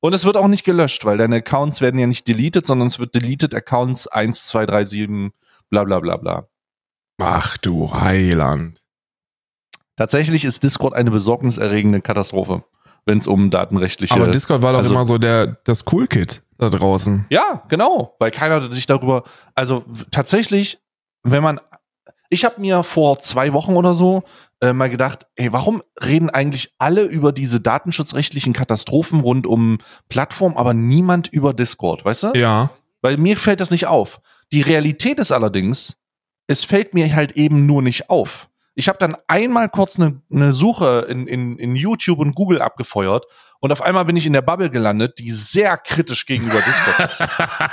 Und es wird auch nicht gelöscht, weil deine Accounts werden ja nicht deleted, sondern es wird deleted Accounts 1, 2, 3, 7, bla bla bla bla. Ach du Heiland. Tatsächlich ist Discord eine besorgniserregende Katastrophe wenn es um datenrechtliche. Aber Discord war doch also, immer so der das Cool Kit da draußen. Ja, genau, weil keiner sich darüber. Also tatsächlich, wenn man, ich habe mir vor zwei Wochen oder so äh, mal gedacht, ey, warum reden eigentlich alle über diese datenschutzrechtlichen Katastrophen rund um Plattformen, aber niemand über Discord, weißt du? Ja. Weil mir fällt das nicht auf. Die Realität ist allerdings, es fällt mir halt eben nur nicht auf. Ich habe dann einmal kurz eine, eine Suche in, in, in YouTube und Google abgefeuert und auf einmal bin ich in der Bubble gelandet, die sehr kritisch gegenüber Discord ist.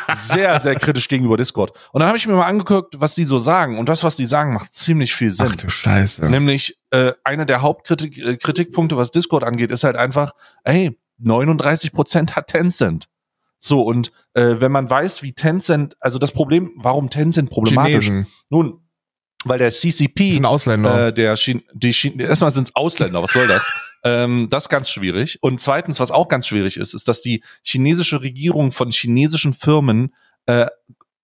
sehr, sehr kritisch gegenüber Discord. Und dann habe ich mir mal angeguckt, was die so sagen. Und das, was die sagen, macht ziemlich viel Sinn. Ach du Scheiße. Nämlich, äh, einer der Hauptkritikpunkte, äh, was Discord angeht, ist halt einfach, ey, 39 Prozent hat Tencent. So, und äh, wenn man weiß, wie Tencent, also das Problem, warum Tencent problematisch? Chinesen. Nun, weil der CCP, das sind Ausländer. Äh, der Schien, die Schien, erstmal sind es Ausländer, was soll das? ähm, das ist ganz schwierig. Und zweitens, was auch ganz schwierig ist, ist, dass die chinesische Regierung von chinesischen Firmen äh,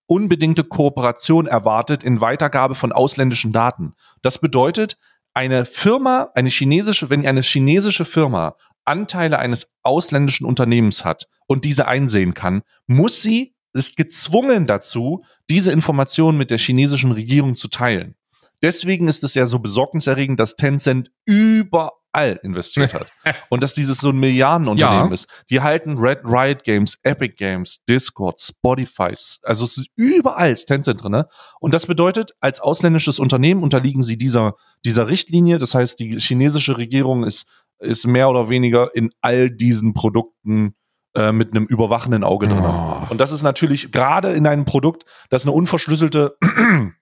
unbedingte Kooperation erwartet in Weitergabe von ausländischen Daten. Das bedeutet, eine Firma, eine chinesische, wenn eine chinesische Firma Anteile eines ausländischen Unternehmens hat und diese einsehen kann, muss sie ist gezwungen dazu, diese Informationen mit der chinesischen Regierung zu teilen. Deswegen ist es ja so besorgniserregend, dass Tencent über überall investiert hat. Und dass dieses so ein Milliardenunternehmen Ja. ist. Die halten Red Riot Games, Epic Games, Discord, Spotify, also es ist überall ist Tencent drin. Ne? Und das bedeutet, als ausländisches Unternehmen unterliegen sie dieser, dieser Richtlinie. Das heißt, die chinesische Regierung ist, ist mehr oder weniger in all diesen Produkten äh, mit einem überwachenden Auge drin. Oh. Und das ist natürlich gerade in einem Produkt, das eine unverschlüsselte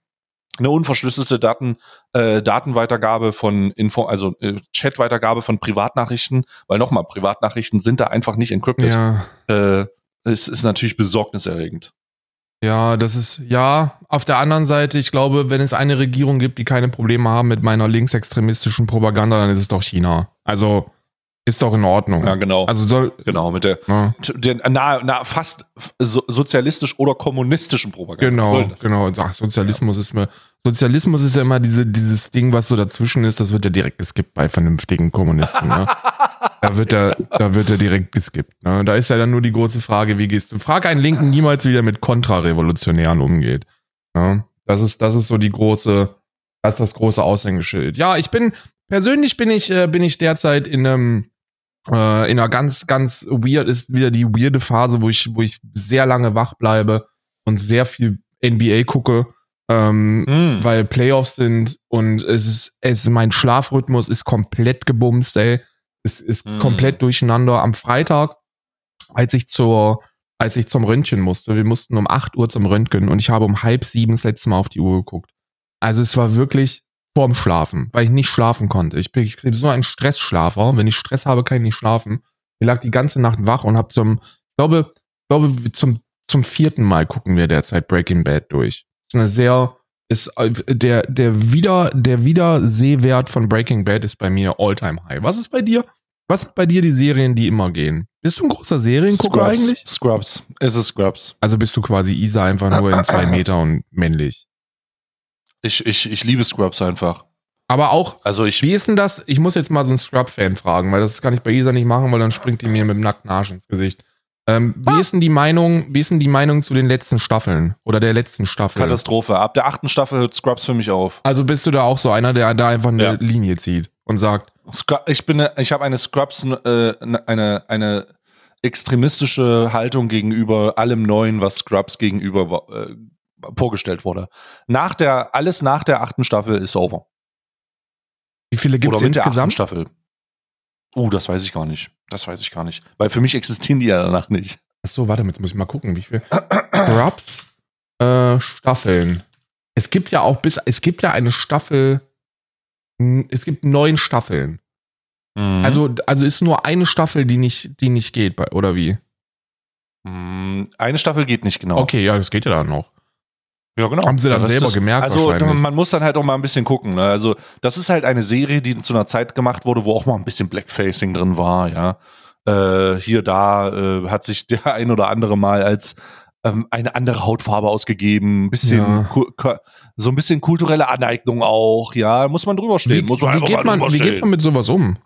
eine unverschlüsselte Daten, äh, Datenweitergabe von Info, also äh, Chatweitergabe von Privatnachrichten, weil nochmal, Privatnachrichten sind da einfach nicht encrypted. Ja. Äh, es ist natürlich besorgniserregend. Ja, das ist, ja, auf der anderen Seite, ich glaube, wenn es eine Regierung gibt, die keine Probleme haben mit meiner linksextremistischen Propaganda, dann ist es doch China. Also, ist doch in Ordnung. Ja, genau. Also soll, genau, mit der, ja, der na, na, fast so, sozialistisch oder kommunistischen Propaganda. Genau, genau. Ach, Sozialismus ist mir, Sozialismus ist ja immer diese, dieses Ding, was so dazwischen ist, das wird ja direkt geskippt bei vernünftigen Kommunisten, ne? Da wird er, da wird er direkt geskippt. Ne? Da ist ja dann nur die große Frage, wie gehst du? Frag einen Linken niemals, wie der mit Kontrarevolutionären umgeht. Ne? Das ist, das ist so die große, das ist das große Aushängeschild. Ja, ich bin, persönlich bin ich, äh, bin ich derzeit in einem, äh, in einer ganz, ganz weird, ist wieder die weirde Phase, wo ich, wo ich sehr lange wach bleibe und sehr viel NBA gucke. Ähm, Hm. weil Playoffs sind und es ist, es, mein Schlafrhythmus ist komplett gebumst, ey. Es ist Mhm. komplett durcheinander. Am Freitag, als ich zur, als ich zum Röntgen musste, wir mussten um 8 Uhr zum Röntgen und ich habe um halb sieben das letzte Mal auf die Uhr geguckt. Also es war wirklich vorm Schlafen, weil ich nicht schlafen konnte. Ich bin, ich bin so ein Stressschlafer. Wenn ich Stress habe, kann ich nicht schlafen. Ich lag die ganze Nacht wach und habe zum, glaube, glaube, zum, zum vierten Mal gucken wir derzeit Breaking Bad durch. Ist eine sehr, ist äh, der, der wieder, der Wiedersehwert von Breaking Bad ist bei mir all-time high. Was ist bei dir? Was sind bei dir die Serien, die immer gehen? Bist du ein großer Seriengucker Scrubs. eigentlich? Scrubs. Es ist Scrubs. Also bist du quasi Isa einfach nur in zwei Meter und männlich. Ich, ich, ich liebe Scrubs einfach. Aber auch, Also ich, wie ist denn das? Ich muss jetzt mal so einen Scrub-Fan fragen, weil das kann ich bei Isa nicht machen, weil dann springt die mir mit dem nackten Arsch ins Gesicht. Ähm, wie ist denn die Meinung, wie ist denn die Meinung zu den letzten Staffeln oder der letzten Staffel? Katastrophe. Ab der achten Staffel hört Scrubs für mich auf. Also bist du da auch so einer, der da einfach eine Ja. Linie zieht und sagt, Ich bin, eine- ich habe eine Scrubs, äh, eine, eine extremistische Haltung gegenüber allem Neuen, was Scrubs gegenüber äh, vorgestellt wurde. Nach der, alles nach der achten Staffel ist over. wie viele gibt es mit der achten insgesamt? Staffel. Uh, das weiß ich gar nicht. Das weiß ich gar nicht. Weil für mich existieren die ja danach nicht. Achso, warte, jetzt muss ich mal gucken, wie viel. Scrubs äh, Staffeln. Es gibt ja auch bis, es gibt ja eine Staffel, es gibt neun Staffeln. Mhm. Also, also ist nur eine Staffel, die nicht, die nicht geht, oder wie? Mm, Eine Staffel geht nicht genau. Okay, ja, das geht ja dann noch. Ja, genau. Haben sie dann Das selber ist- gemerkt Also man muss dann halt auch mal ein bisschen gucken. Ne? Also das ist halt eine Serie, die zu einer Zeit gemacht wurde, wo auch mal ein bisschen Blackfacing drin war. Ja, äh, hier da äh, hat sich der ein oder andere mal als ähm, eine andere Hautfarbe ausgegeben, ein bisschen Ja. so ein bisschen kulturelle Aneignung auch. Ja, muss man drüber stehen. Wie, muss man wie, geht man, wie geht man mit sowas um?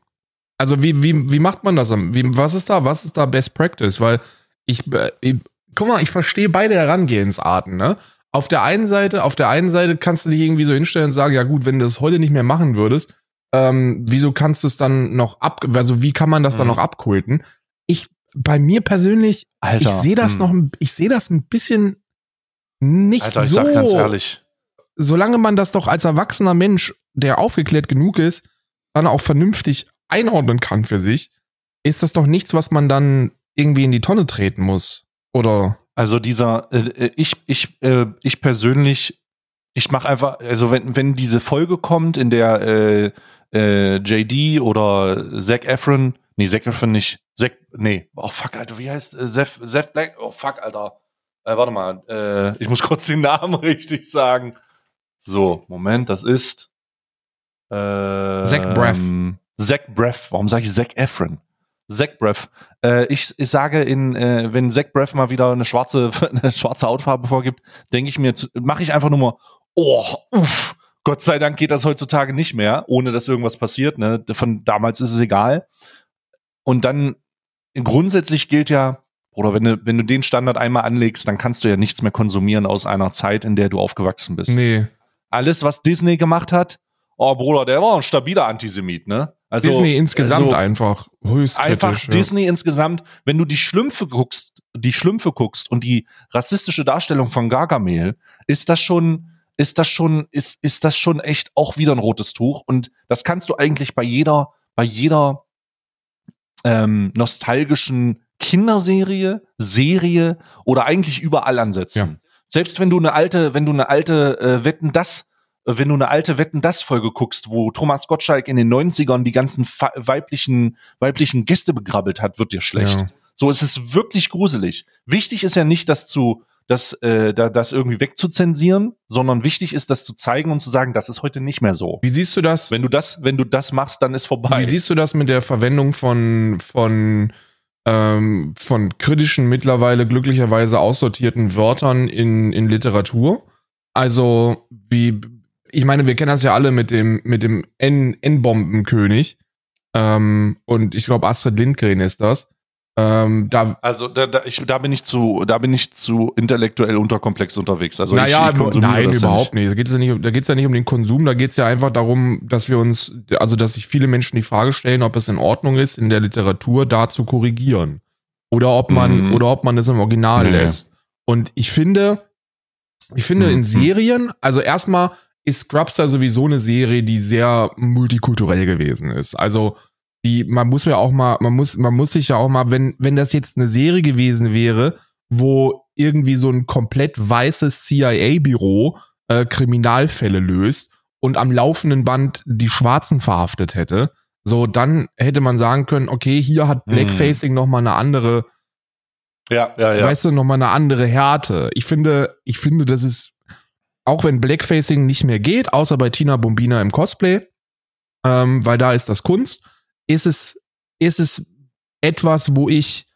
Also wie, wie, wie macht man das? Wie, was ist da, was ist da Best Practice? Weil ich, äh, ich guck mal, ich verstehe beide Herangehensarten, ne? Auf der einen Seite, auf der einen Seite kannst du dich irgendwie so hinstellen und sagen, ja gut, wenn du das heute nicht mehr machen würdest, ähm, wieso kannst du es dann noch ab, also wie kann man das dann Mhm. noch abkulten? Ich, bei mir persönlich, Alter, ich sehe das hm. noch, ein- ich sehe das ein bisschen nicht Alter, ich so sag ganz ehrlich. solange man das doch als erwachsener Mensch, der aufgeklärt genug ist, dann auch vernünftig einordnen kann für sich, ist das doch nichts, was man dann irgendwie in die Tonne treten muss. Oder? Also dieser, äh, äh, ich, ich, äh, ich persönlich, ich mache einfach, also wenn, wenn diese Folge kommt, in der äh, äh, JD oder Zac Efron, nee, Zac Efron nicht, Zac, nee, oh fuck, Alter, wie heißt äh, Zeph Black, oh fuck, Alter, äh, warte mal, äh, ich muss kurz den Namen richtig sagen. So, Moment, das ist äh, Zach Braff. Zach Braff, warum sage ich Zac Efron? Zac Braff. Äh, ich, ich sage, in, äh, wenn Zac Braff mal wieder eine schwarze, eine schwarze Hautfarbe vorgibt, denke ich mir, mache ich einfach nur mal, oh, uff, Gott sei Dank geht das heutzutage nicht mehr, ohne dass irgendwas passiert. Ne? Von damals ist es egal. Und dann grundsätzlich gilt ja, oder wenn du, wenn du den Standard einmal anlegst, dann kannst du ja nichts mehr konsumieren aus einer Zeit, in der du aufgewachsen bist. Nee. Alles, was Disney gemacht hat, oh Bruder, der war ein stabiler Antisemit, ne? Also, Disney insgesamt also, einfach höchst Einfach kritisch, Disney insgesamt, wenn du die Schlümpfe guckst, die Schlümpfe guckst und die rassistische Darstellung von Gargamel, ist das schon, ist das schon, ist, ist das schon echt auch wieder ein rotes Tuch. Und das kannst du eigentlich bei jeder, bei jeder ähm, nostalgischen Kinderserie, Serie oder eigentlich überall ansetzen. Ja. Selbst wenn du eine alte, wenn du eine alte äh, Wetten das wenn du eine alte Wetten das Folge guckst, wo Thomas Gottschalk in den 90ern die ganzen weiblichen weiblichen Gäste begrabbelt hat, wird dir schlecht. Ja. So es ist wirklich gruselig. Wichtig ist ja nicht, das zu das äh, da, das irgendwie wegzuzensieren, sondern wichtig ist, das zu zeigen und zu sagen, das ist heute nicht mehr so. Wie siehst du das? Wenn du das, wenn du das machst, dann ist vorbei. Wie siehst du das mit der Verwendung von von ähm, von kritischen mittlerweile glücklicherweise aussortierten Wörtern in in Literatur? Also wie ich meine, wir kennen das ja alle mit dem, mit dem N-Bombenkönig. Ähm, und ich glaube, Astrid Lindgren ist das. Ähm, da, also da, da, ich, da bin ich zu, da bin ich zu intellektuell unterkomplex unterwegs. Also naja, ich, ich nein, überhaupt nicht. Da geht es ja nicht, da geht's ja nicht um den Konsum, da geht es ja einfach darum, dass wir uns, also dass sich viele Menschen die Frage stellen, ob es in Ordnung ist, in der Literatur da zu korrigieren. Oder ob man, mhm. oder ob man das im Original nee. lässt. Und ich finde, ich finde mhm. in Serien, also erstmal, ist Scrubs ja sowieso eine Serie, die sehr multikulturell gewesen ist. Also die, man muss ja auch mal, man muss, man muss sich ja auch mal, wenn, wenn das jetzt eine Serie gewesen wäre, wo irgendwie so ein komplett weißes CIA-Büro äh, Kriminalfälle löst und am laufenden Band die Schwarzen verhaftet hätte, so dann hätte man sagen können, okay, hier hat hm. Blackfacing hm. noch mal eine andere, ja, ja, ja. weißt du, noch mal eine andere Härte. Ich finde, ich finde, das ist auch wenn Blackfacing nicht mehr geht, außer bei Tina Bombina im Cosplay, ähm, weil da ist das Kunst, ist es, ist es etwas, wo ich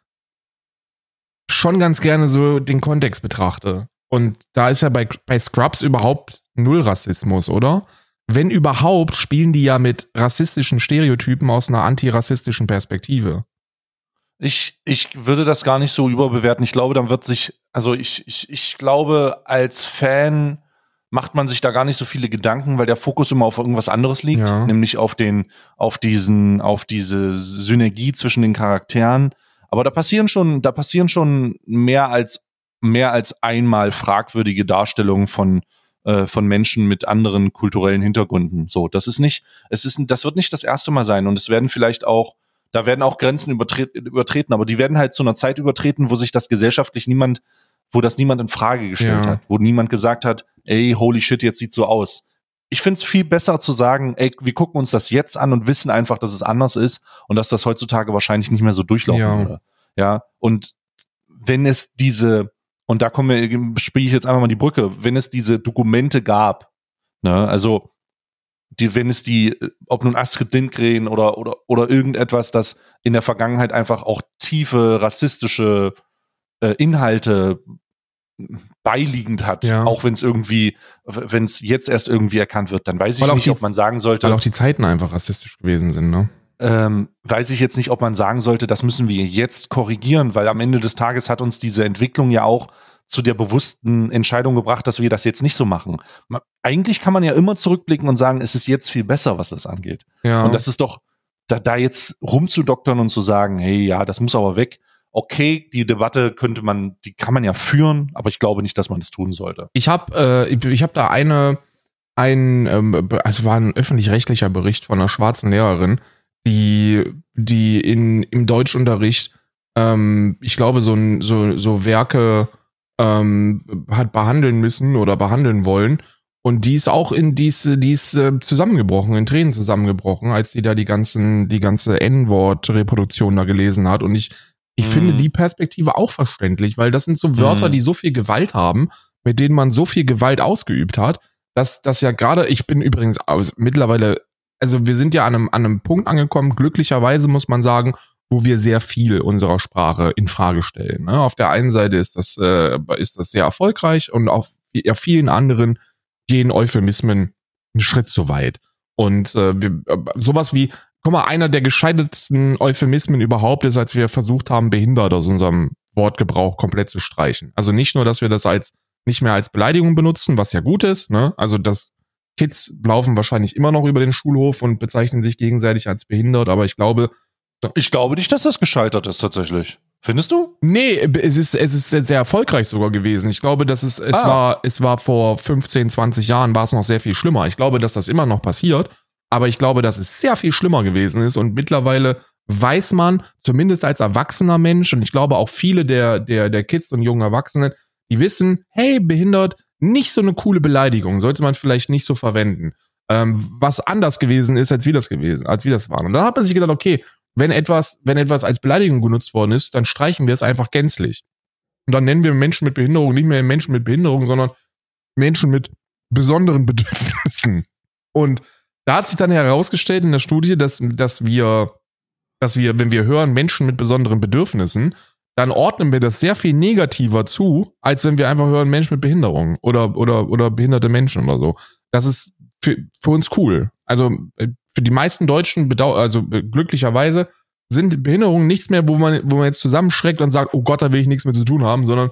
schon ganz gerne so den Kontext betrachte. Und da ist ja bei, bei Scrubs überhaupt null Rassismus, oder? Wenn überhaupt, spielen die ja mit rassistischen Stereotypen aus einer antirassistischen Perspektive. Ich, ich würde das gar nicht so überbewerten. Ich glaube, dann wird sich, also ich, ich, ich glaube, als Fan macht man sich da gar nicht so viele Gedanken, weil der Fokus immer auf irgendwas anderes liegt, ja. nämlich auf den, auf diesen, auf diese Synergie zwischen den Charakteren. Aber da passieren schon, da passieren schon mehr als mehr als einmal fragwürdige Darstellungen von äh, von Menschen mit anderen kulturellen Hintergründen. So, das ist nicht, es ist, das wird nicht das erste Mal sein und es werden vielleicht auch da werden auch Grenzen übertreten, aber die werden halt zu einer Zeit übertreten, wo sich das gesellschaftlich niemand wo das niemand in Frage gestellt ja. hat, wo niemand gesagt hat, ey, holy shit, jetzt sieht so aus. Ich find's viel besser zu sagen, ey, wir gucken uns das jetzt an und wissen einfach, dass es anders ist und dass das heutzutage wahrscheinlich nicht mehr so durchlaufen ja. würde. Ja, und wenn es diese, und da kommen wir, spiele ich jetzt einfach mal die Brücke, wenn es diese Dokumente gab, ne, also die, wenn es die, ob nun Astrid Lindgren oder, oder, oder irgendetwas, das in der Vergangenheit einfach auch tiefe rassistische äh, Inhalte beiliegend hat, ja. auch wenn es irgendwie, wenn es jetzt erst irgendwie erkannt wird, dann weiß ich nicht, die, ob man sagen sollte. Weil auch die Zeiten einfach rassistisch gewesen sind, ne? Ähm, weiß ich jetzt nicht, ob man sagen sollte, das müssen wir jetzt korrigieren, weil am Ende des Tages hat uns diese Entwicklung ja auch zu der bewussten Entscheidung gebracht, dass wir das jetzt nicht so machen. Man, eigentlich kann man ja immer zurückblicken und sagen, es ist jetzt viel besser, was das angeht. Ja. Und das ist doch, da, da jetzt rumzudoktern und zu sagen, hey, ja, das muss aber weg, okay, die Debatte könnte man, die kann man ja führen, aber ich glaube nicht, dass man es tun sollte. Ich habe äh, ich, ich hab da eine, ein, ähm, also war ein öffentlich-rechtlicher Bericht von einer schwarzen Lehrerin, die, die in, im Deutschunterricht, ähm, ich glaube, so, so, so Werke ähm, hat behandeln müssen oder behandeln wollen. Und die ist auch in dies, die ist äh, zusammengebrochen, in Tränen zusammengebrochen, als sie da die ganzen, die ganze N-Wort-Reproduktion da gelesen hat. Und ich ich mhm. finde die Perspektive auch verständlich, weil das sind so Wörter, mhm. die so viel Gewalt haben, mit denen man so viel Gewalt ausgeübt hat, dass das ja gerade, ich bin übrigens aus, mittlerweile, also wir sind ja an einem, an einem Punkt angekommen, glücklicherweise muss man sagen, wo wir sehr viel unserer Sprache in Frage stellen. Ne? Auf der einen Seite ist das, äh, ist das sehr erfolgreich und auf ja, vielen anderen gehen Euphemismen einen Schritt zu weit. Und äh, wir, äh, sowas wie guck mal, einer der gescheitertsten Euphemismen überhaupt ist, als wir versucht haben, behindert aus unserem Wortgebrauch komplett zu streichen. Also nicht nur, dass wir das als nicht mehr als Beleidigung benutzen, was ja gut ist, ne? Also das Kids laufen wahrscheinlich immer noch über den Schulhof und bezeichnen sich gegenseitig als behindert, aber ich glaube. Ich glaube nicht, dass das gescheitert ist tatsächlich. Findest du? Nee, es ist, es ist sehr erfolgreich sogar gewesen. Ich glaube, dass es, es ah. war, es war vor 15, 20 Jahren war es noch sehr viel schlimmer. Ich glaube, dass das immer noch passiert, aber ich glaube, dass es sehr viel schlimmer gewesen ist und mittlerweile weiß man, zumindest als erwachsener Mensch, und ich glaube auch viele der, der, der Kids und jungen Erwachsenen, die wissen, hey, behindert, nicht so eine coole Beleidigung, sollte man vielleicht nicht so verwenden. Ähm, was anders gewesen ist, als wie das gewesen, als wie das waren. Und dann hat man sich gedacht, okay, wenn etwas, wenn etwas als Beleidigung genutzt worden ist, dann streichen wir es einfach gänzlich. Und dann nennen wir Menschen mit Behinderung nicht mehr Menschen mit Behinderung, sondern Menschen mit besonderen Bedürfnissen. Und da hat sich dann herausgestellt in der Studie, dass, dass wir, dass wir, wenn wir hören Menschen mit besonderen Bedürfnissen, dann ordnen wir das sehr viel negativer zu, als wenn wir einfach hören Menschen mit Behinderung oder, oder, oder behinderte Menschen oder so. Das ist für, für uns cool. Also äh, für die meisten Deutschen, also äh, glücklicherweise, sind Behinderungen nichts mehr, wo man, wo man jetzt zusammenschreckt und sagt, oh Gott, da will ich nichts mehr zu tun haben, sondern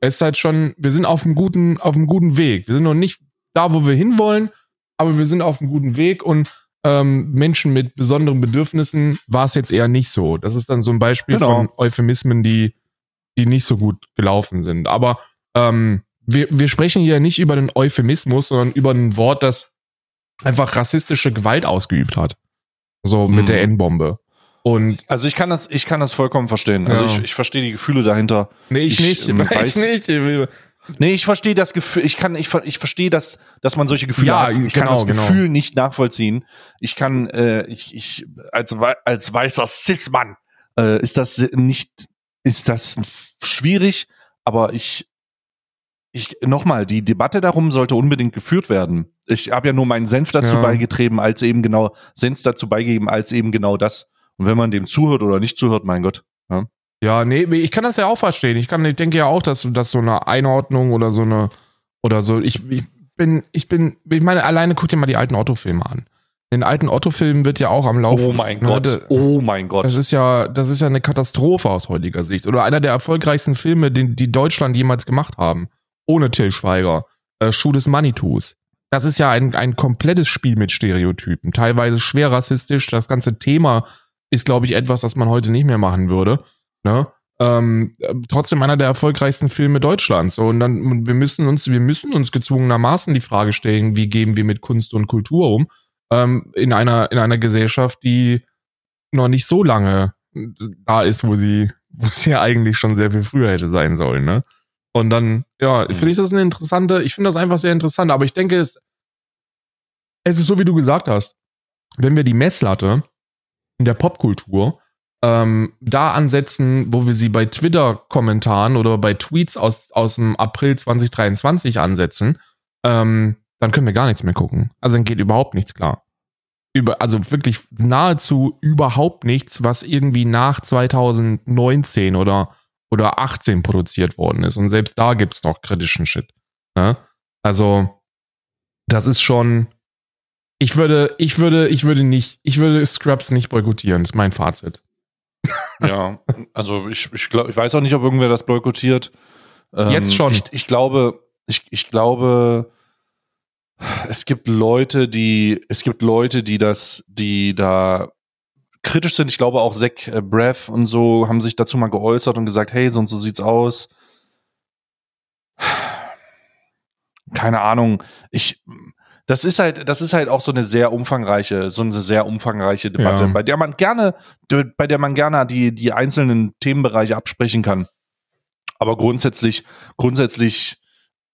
es ist halt schon, wir sind auf einem guten, auf einem guten Weg. Wir sind noch nicht da, wo wir hinwollen, aber wir sind auf einem guten Weg und ähm, Menschen mit besonderen Bedürfnissen war es jetzt eher nicht so. Das ist dann so ein Beispiel genau. von Euphemismen, die, die nicht so gut gelaufen sind. Aber ähm, wir, wir sprechen hier nicht über den Euphemismus, sondern über ein Wort, das einfach rassistische Gewalt ausgeübt hat. So mit der mhm. N-Bombe. Und also ich kann das, ich kann das vollkommen verstehen. Also ja. ich, ich verstehe die Gefühle dahinter. Nee, ich, ich nicht. Ähm, weiß, ich nicht. Nee, ich verstehe das Gefühl, ich kann, ich, ich verstehe das, dass man solche Gefühle ja, hat. Ich genau, kann das genau. Gefühl nicht nachvollziehen. Ich kann, äh, ich, ich, als, als weißer Cis-Mann, äh, ist das nicht, ist das schwierig, aber ich, ich, nochmal, die Debatte darum sollte unbedingt geführt werden. Ich habe ja nur meinen Senf dazu ja. beigetrieben, als eben genau, Senf dazu beigegeben, als eben genau das. Und wenn man dem zuhört oder nicht zuhört, mein Gott. Ja. Ja, nee, ich kann das ja auch verstehen. Ich kann, ich denke ja auch, dass, dass so eine Einordnung oder so eine, oder so, ich, ich bin, ich bin, ich meine, alleine guck dir mal die alten Otto-Filme an. In alten Otto-Filmen wird ja auch am Laufen. Oh mein ne, Gott. Oh mein Gott. Das ist ja, das ist ja eine Katastrophe aus heutiger Sicht. Oder einer der erfolgreichsten Filme, die, die Deutschland jemals gemacht haben. Ohne Till Schweiger. Äh, Schuh des Manitus. Das ist ja ein, ein komplettes Spiel mit Stereotypen. Teilweise schwer rassistisch. Das ganze Thema ist, glaube ich, etwas, das man heute nicht mehr machen würde. Ne? Ähm, trotzdem einer der erfolgreichsten Filme Deutschlands. Und dann, wir müssen uns, wir müssen uns gezwungenermaßen die Frage stellen, wie gehen wir mit Kunst und Kultur um, ähm, in einer, in einer Gesellschaft, die noch nicht so lange da ist, wo sie, wo sie ja eigentlich schon sehr viel früher hätte sein sollen, ne? Und dann, ja, finde ich das eine interessante, ich finde das einfach sehr interessant, aber ich denke, es, es ist so, wie du gesagt hast. Wenn wir die Messlatte in der Popkultur ähm, da ansetzen, wo wir sie bei Twitter-Kommentaren oder bei Tweets aus, aus dem April 2023 ansetzen, ähm, dann können wir gar nichts mehr gucken. Also dann geht überhaupt nichts klar. Über, also wirklich nahezu überhaupt nichts, was irgendwie nach 2019 oder, oder 18 produziert worden ist. Und selbst da gibt's noch kritischen Shit. Ne? Also, das ist schon. Ich würde, ich würde, ich würde nicht, ich würde Scrubs nicht boykottieren, ist mein Fazit ja, also ich, ich, glaub, ich weiß auch nicht, ob irgendwer das boykottiert. Ähm, Jetzt schon. Ich, ich glaube, ich, ich glaube, es gibt Leute, die, es gibt Leute, die das, die da kritisch sind. Ich glaube auch Zach äh, Breath und so haben sich dazu mal geäußert und gesagt, hey, so und so sieht's aus. Keine Ahnung. Ich, das ist halt, das ist halt auch so eine sehr umfangreiche, so eine sehr umfangreiche Debatte, ja. bei der man gerne, bei der man gerne die, die einzelnen Themenbereiche absprechen kann. Aber grundsätzlich, grundsätzlich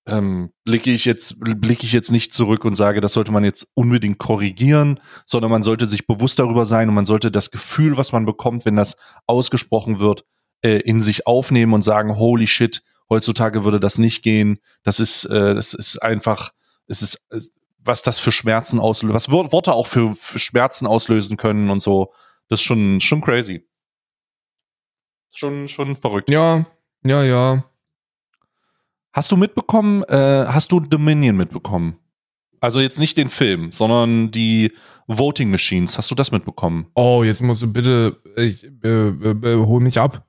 ähm, blicke ich jetzt, blicke ich jetzt nicht zurück und sage, das sollte man jetzt unbedingt korrigieren, sondern man sollte sich bewusst darüber sein und man sollte das Gefühl, was man bekommt, wenn das ausgesprochen wird, äh, in sich aufnehmen und sagen, holy shit, heutzutage würde das nicht gehen. Das ist, äh, das ist einfach, es ist, was das für Schmerzen auslöst, was Worte auch für, für, Schmerzen auslösen können und so. Das ist schon, schon crazy. Schon, schon verrückt. Ja, ja, ja. Hast du mitbekommen, äh, hast du Dominion mitbekommen? Also jetzt nicht den Film, sondern die Voting Machines. Hast du das mitbekommen? Oh, jetzt musst du bitte, ich, äh, äh, äh hol mich ab.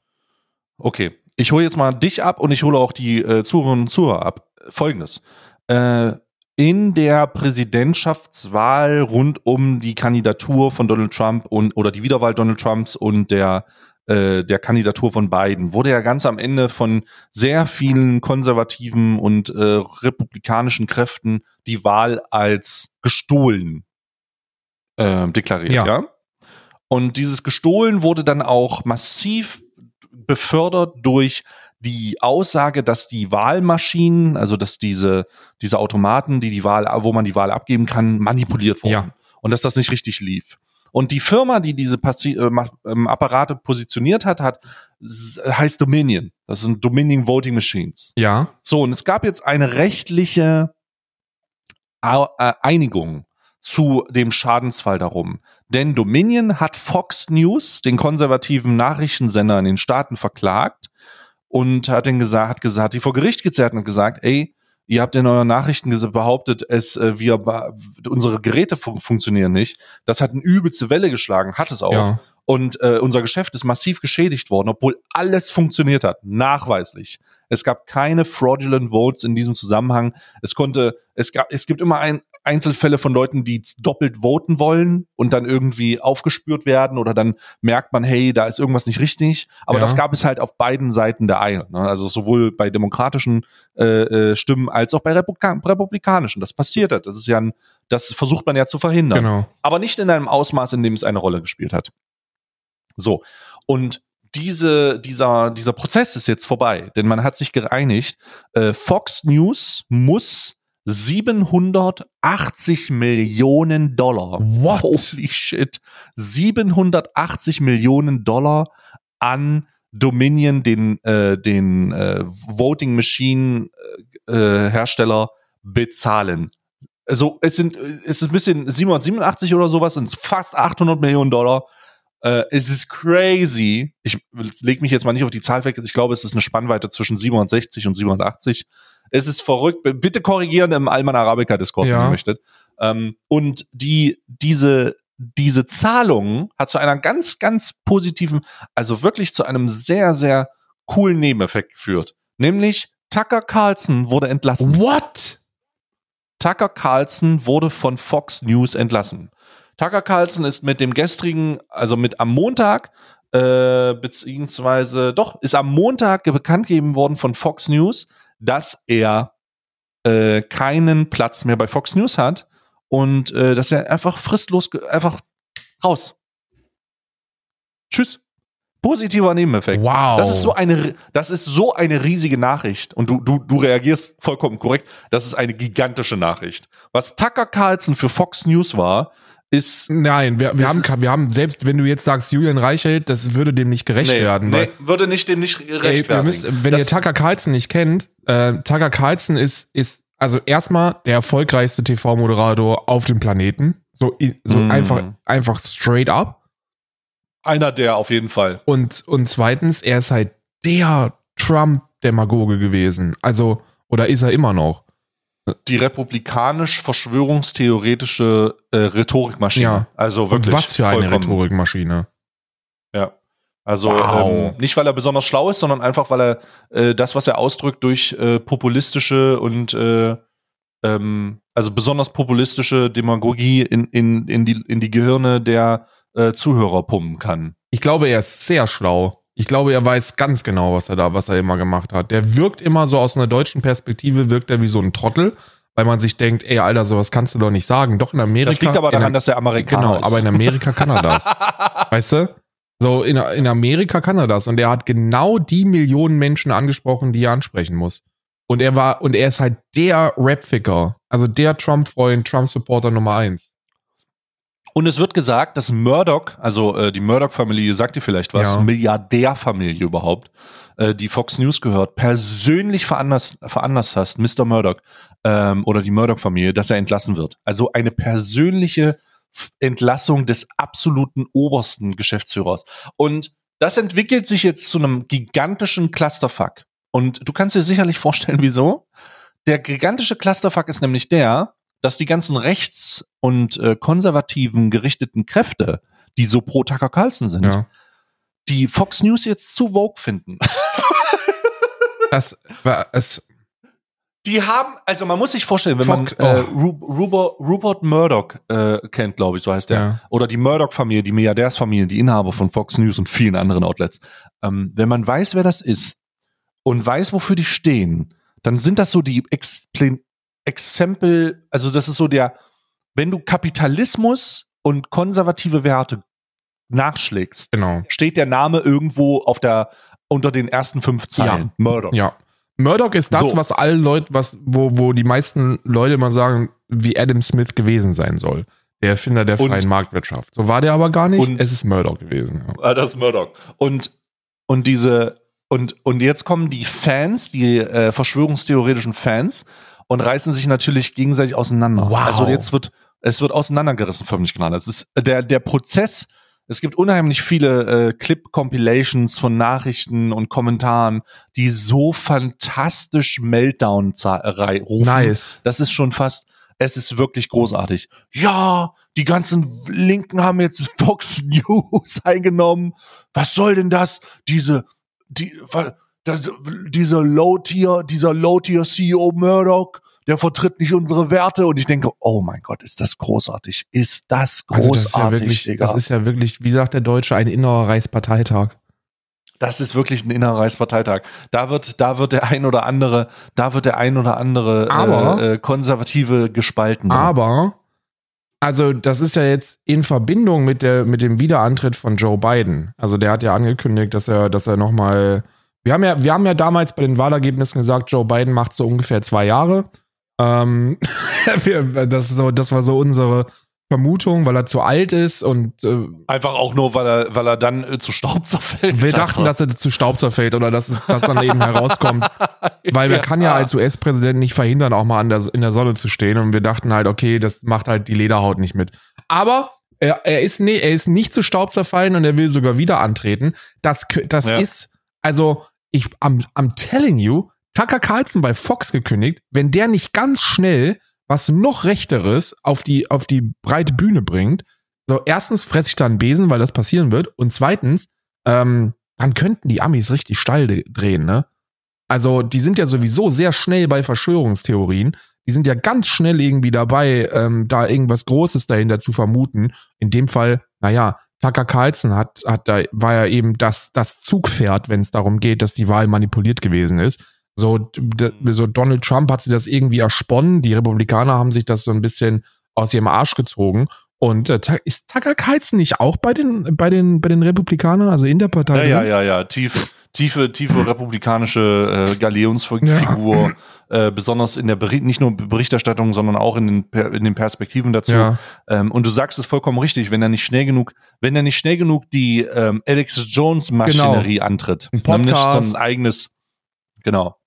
Okay, ich hole jetzt mal dich ab und ich hole auch die äh, Zuhörerinnen und Zuhörer ab. Folgendes. Äh, in der Präsidentschaftswahl rund um die Kandidatur von Donald Trump und oder die Wiederwahl Donald Trumps und der äh, der Kandidatur von Biden wurde ja ganz am Ende von sehr vielen konservativen und äh, republikanischen Kräften die Wahl als gestohlen äh, deklariert, ja. ja. Und dieses gestohlen wurde dann auch massiv befördert durch die Aussage, dass die Wahlmaschinen, also dass diese, diese Automaten, die die Wahl, wo man die Wahl abgeben kann, manipuliert wurden. Ja. Und dass das nicht richtig lief. Und die Firma, die diese Passi äh, ähm, Apparate positioniert hat, hat heißt Dominion. Das sind Dominion Voting Machines. Ja. So, und es gab jetzt eine rechtliche äh, Einigung zu dem Schadensfall darum. Denn Dominion hat Fox News, den konservativen Nachrichtensender in den Staaten, verklagt und hat den gesagt, hat gesagt, die vor Gericht gezerrt und gesagt, ey, ihr habt in euren Nachrichten behauptet, es äh, wir unsere Geräte fun funktionieren nicht. Das hat eine übelste Welle geschlagen, hat es auch. Ja. Und äh, unser Geschäft ist massiv geschädigt worden, obwohl alles funktioniert hat, nachweislich. Es gab keine fraudulent Votes in diesem Zusammenhang. Es konnte, es gab, es gibt immer ein, Einzelfälle von Leuten, die doppelt voten wollen und dann irgendwie aufgespürt werden oder dann merkt man, hey, da ist irgendwas nicht richtig. Aber ja. das gab es halt auf beiden Seiten der Eile. Ne? Also sowohl bei demokratischen äh, äh, Stimmen als auch bei Republika republikanischen. Das passiert hat. Das ist ja ein, das versucht man ja zu verhindern. Genau. Aber nicht in einem Ausmaß, in dem es eine Rolle gespielt hat. So. Und diese, dieser, dieser Prozess ist jetzt vorbei, denn man hat sich geeinigt, äh, Fox News muss 780 Millionen Dollar. What? Holy shit. 780 Millionen Dollar an Dominion, den, äh, den äh, Voting Machine äh, Hersteller, bezahlen. Also es sind, es ist ein bisschen 787 oder sowas, sind fast 800 Millionen Dollar. Äh, es ist crazy. Ich leg mich jetzt mal nicht auf die Zahl weg. Ich glaube, es ist eine Spannweite zwischen 760 und 780. Es ist verrückt. Bitte korrigieren im Alman Arabica Discord, ja. wenn ihr möchtet. Ähm, und die, diese, diese Zahlung hat zu einer ganz, ganz positiven, also wirklich zu einem sehr, sehr coolen Nebeneffekt geführt. Nämlich Tucker Carlson wurde entlassen. What? Tucker Carlson wurde von Fox News entlassen. Tucker Carlson ist mit dem gestrigen, also mit am Montag, äh, beziehungsweise doch, ist am Montag bekannt gegeben worden von Fox News, dass er äh, keinen Platz mehr bei Fox News hat und äh, dass er einfach fristlos einfach raus. Tschüss. Positiver Nebeneffekt. Wow. Das ist so eine, das ist so eine riesige Nachricht. Und du, du, du reagierst vollkommen korrekt. Das ist eine gigantische Nachricht. Was Tucker Carlson für Fox News war, ist. Nein, wir, wir haben, wir haben, selbst wenn du jetzt sagst, Julian Reichelt, das würde dem nicht gerecht nee, werden. Nee, würde nicht dem nicht gerecht werden. Wenn das ihr Tucker Carlson nicht kennt, äh, Tucker Carlson ist, ist, also erstmal der erfolgreichste TV-Moderator auf dem Planeten. So, so mm. einfach, einfach straight up. Einer der auf jeden Fall. Und, und zweitens, er ist halt der Trump-Demagoge gewesen. Also, oder ist er immer noch? Die republikanisch-verschwörungstheoretische äh, Rhetorikmaschine. Ja. Also wirklich. Und was für eine vollkommen. Rhetorikmaschine. Ja. Also wow. ähm, nicht, weil er besonders schlau ist, sondern einfach, weil er äh, das, was er ausdrückt, durch äh, populistische und äh, ähm, also besonders populistische Demagogie in, in, in, die, in die Gehirne der äh, Zuhörer pumpen kann. Ich glaube, er ist sehr schlau. Ich glaube, er weiß ganz genau, was er da, was er immer gemacht hat. Der wirkt immer so aus einer deutschen Perspektive, wirkt er wie so ein Trottel, weil man sich denkt, ey, Alter, sowas kannst du doch nicht sagen. Doch in Amerika. Das liegt aber daran, dass er Amerikaner genau, ist. aber in Amerika kann er das. weißt du? So, in, in Amerika kann er das. Und er hat genau die Millionen Menschen angesprochen, die er ansprechen muss. Und er war, und er ist halt der Rap-Ficker. Also der Trump-Freund, Trump-Supporter Nummer eins. Und es wird gesagt, dass Murdoch, also äh, die Murdoch-Familie, sagt dir vielleicht was, ja. Milliardärfamilie überhaupt, äh, die Fox News gehört, persönlich veranlasst, veranlasst hast, Mr. Murdoch ähm, oder die Murdoch-Familie, dass er entlassen wird. Also eine persönliche Entlassung des absoluten obersten Geschäftsführers. Und das entwickelt sich jetzt zu einem gigantischen Clusterfuck. Und du kannst dir sicherlich vorstellen, wieso. Der gigantische Clusterfuck ist nämlich der, dass die ganzen rechts- und äh, konservativen gerichteten Kräfte, die so pro Tucker Carlson sind, ja. die Fox News jetzt zu Vogue finden. das war es. Die haben, also man muss sich vorstellen, wenn Fox, man äh, oh. Rupert, Rupert Murdoch äh, kennt, glaube ich, so heißt der, ja. oder die Murdoch-Familie, die Milliardärsfamilie, die Inhaber von Fox News und vielen anderen Outlets. Ähm, wenn man weiß, wer das ist und weiß, wofür die stehen, dann sind das so die Exempel, also das ist so der, wenn du Kapitalismus und konservative Werte nachschlägst, genau. steht der Name irgendwo auf der unter den ersten fünf Zeilen. Ja. Murdoch. Ja. Murdoch ist das, so. was alle Leute, was, wo, wo die meisten Leute immer sagen, wie Adam Smith gewesen sein soll. Der Erfinder der freien und, Marktwirtschaft. So war der aber gar nicht. Und, es ist Murdoch gewesen. Ja. Ah, das ist Murdoch. Und, und diese, und, und jetzt kommen die Fans, die äh, verschwörungstheoretischen Fans, und reißen sich natürlich gegenseitig auseinander. Wow. Also jetzt wird, es wird auseinandergerissen förmlich gerade. Es ist der, der Prozess, es gibt unheimlich viele äh, Clip-Compilations von Nachrichten und Kommentaren, die so fantastisch Meltdown rufen. Nice. Das ist schon fast, es ist wirklich großartig. Ja, die ganzen Linken haben jetzt Fox News eingenommen. Was soll denn das? Diese, die, dieser Low-Tier, dieser Low-Tier-CEO Murdoch, der vertritt nicht unsere Werte und ich denke, oh mein Gott, ist das großartig, ist das großartig, also das ist ja wirklich, Digga. Das ist ja wirklich, wie sagt der Deutsche, ein innerer Reichsparteitag. Das ist wirklich ein innerer Reichsparteitag. Da wird, da wird der ein oder andere, da wird der ein oder andere aber, äh, äh konservative gespalten. Aber also das ist ja jetzt in Verbindung mit der mit dem Wiederantritt von Joe Biden. Also der hat ja angekündigt, dass er dass er noch mal wir haben ja wir haben ja damals bei den Wahlergebnissen gesagt, Joe Biden macht so ungefähr zwei Jahre. Ähm, das, so, das war so unsere Vermutung, weil er zu alt ist und äh, einfach auch nur, weil er, weil er dann äh, zu Staub zerfällt. Wir dachten, dass er zu Staub zerfällt oder dass es das dann eben herauskommt, weil ja. wir kann ja als US-Präsident nicht verhindern, auch mal der, in der Sonne zu stehen und wir dachten halt, okay, das macht halt die Lederhaut nicht mit. Aber er, er ist nee, er ist nicht zu Staub zerfallen und er will sogar wieder antreten. Das, das ja. ist also ich am I'm telling you, Tucker Carlson bei Fox gekündigt, wenn der nicht ganz schnell was noch Rechteres auf die, auf die breite Bühne bringt, so erstens fresse ich da einen Besen, weil das passieren wird, und zweitens, ähm, dann könnten die Amis richtig steil drehen, ne? Also, die sind ja sowieso sehr schnell bei Verschwörungstheorien. Die sind ja ganz schnell irgendwie dabei, ähm, da irgendwas Großes dahinter zu vermuten. In dem Fall, naja, Tucker Carlson hat, hat da, war ja eben das, das Zugpferd, wenn es darum geht, dass die Wahl manipuliert gewesen ist. So, so Donald Trump hat sich das irgendwie ersponnen. Die Republikaner haben sich das so ein bisschen aus ihrem Arsch gezogen. Und äh, ist Tucker Carlson nicht auch bei den, bei den, bei den Republikanern, also in der Partei? Ja, ja, ja, ja, tief, tiefe, tiefe republikanische äh, Galeonsfigur, ja. äh, besonders in der Bericht, nicht nur Berichterstattung, sondern auch in den, in den Perspektiven dazu. Ja. Ähm, und du sagst es vollkommen richtig, wenn er nicht schnell genug, wenn er nicht schnell genug die ähm, Alex Jones Maschinerie genau. antritt, ein Podcast. nämlich so ein eigenes, genau,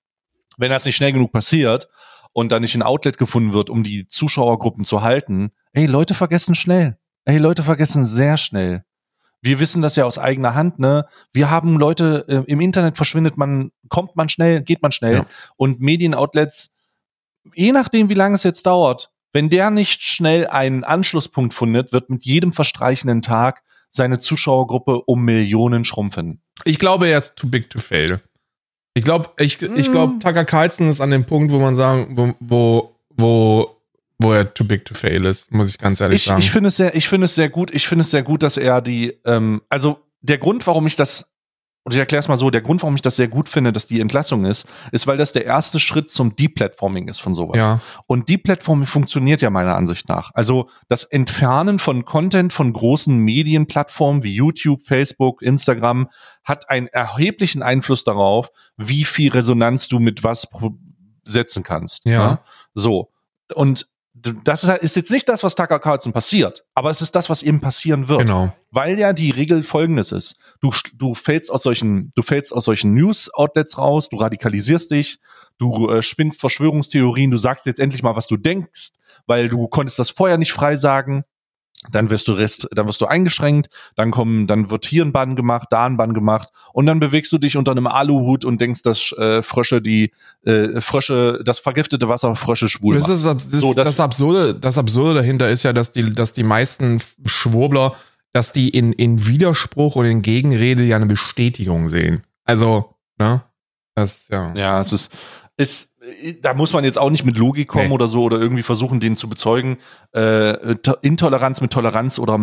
wenn das nicht schnell genug passiert und da nicht ein Outlet gefunden wird, um die Zuschauergruppen zu halten, ey, Leute vergessen schnell. Ey, Leute vergessen sehr schnell. Wir wissen das ja aus eigener Hand, ne? Wir haben Leute, äh, im Internet verschwindet man, kommt man schnell, geht man schnell. Ja. Und Medienoutlets, je nachdem, wie lange es jetzt dauert, wenn der nicht schnell einen Anschlusspunkt findet, wird mit jedem verstreichenden Tag seine Zuschauergruppe um Millionen schrumpfen. Ich glaube, er ist too big to fail. Ich glaube, ich, ich glaube, hm. Tucker Carlson ist an dem Punkt, wo man sagen, wo, wo, wo, wo er too big to fail ist, muss ich ganz ehrlich ich, sagen. Ich finde es sehr, ich finde es sehr gut, ich finde es sehr gut, dass er die, ähm, also der Grund, warum ich das und ich erkläre es mal so, der Grund, warum ich das sehr gut finde, dass die Entlassung ist, ist, weil das der erste Schritt zum Deplatforming ist von sowas. Ja. Und Deplatforming funktioniert ja meiner Ansicht nach. Also das Entfernen von Content von großen Medienplattformen wie YouTube, Facebook, Instagram hat einen erheblichen Einfluss darauf, wie viel Resonanz du mit was setzen kannst. Ja. ja? Ne? So. Und das ist, halt, ist jetzt nicht das, was Tucker Carlson passiert, aber es ist das, was eben passieren wird. Genau. Weil ja die Regel folgendes ist. Du, du fällst aus solchen, du fällst aus solchen News-Outlets raus, du radikalisierst dich, du äh, spinnst Verschwörungstheorien, du sagst jetzt endlich mal, was du denkst, weil du konntest das vorher nicht frei sagen dann wirst du rest, dann wirst du eingeschränkt, dann kommen, dann wird hier ein Bann gemacht, da ein Bann gemacht und dann bewegst du dich unter einem Aluhut und denkst, dass äh, Frösche die äh, Frösche, das vergiftete Wasser Frösche schwul das ist, das, so, das, das absurde, das absurde dahinter ist ja, dass die, dass die meisten Schwurbler, dass die in in Widerspruch und in Gegenrede ja eine Bestätigung sehen. Also, ne? Das ja. Ja, es ist ist da muss man jetzt auch nicht mit Logik kommen nee. oder so oder irgendwie versuchen, den zu bezeugen. Äh, Intoleranz mit Toleranz oder,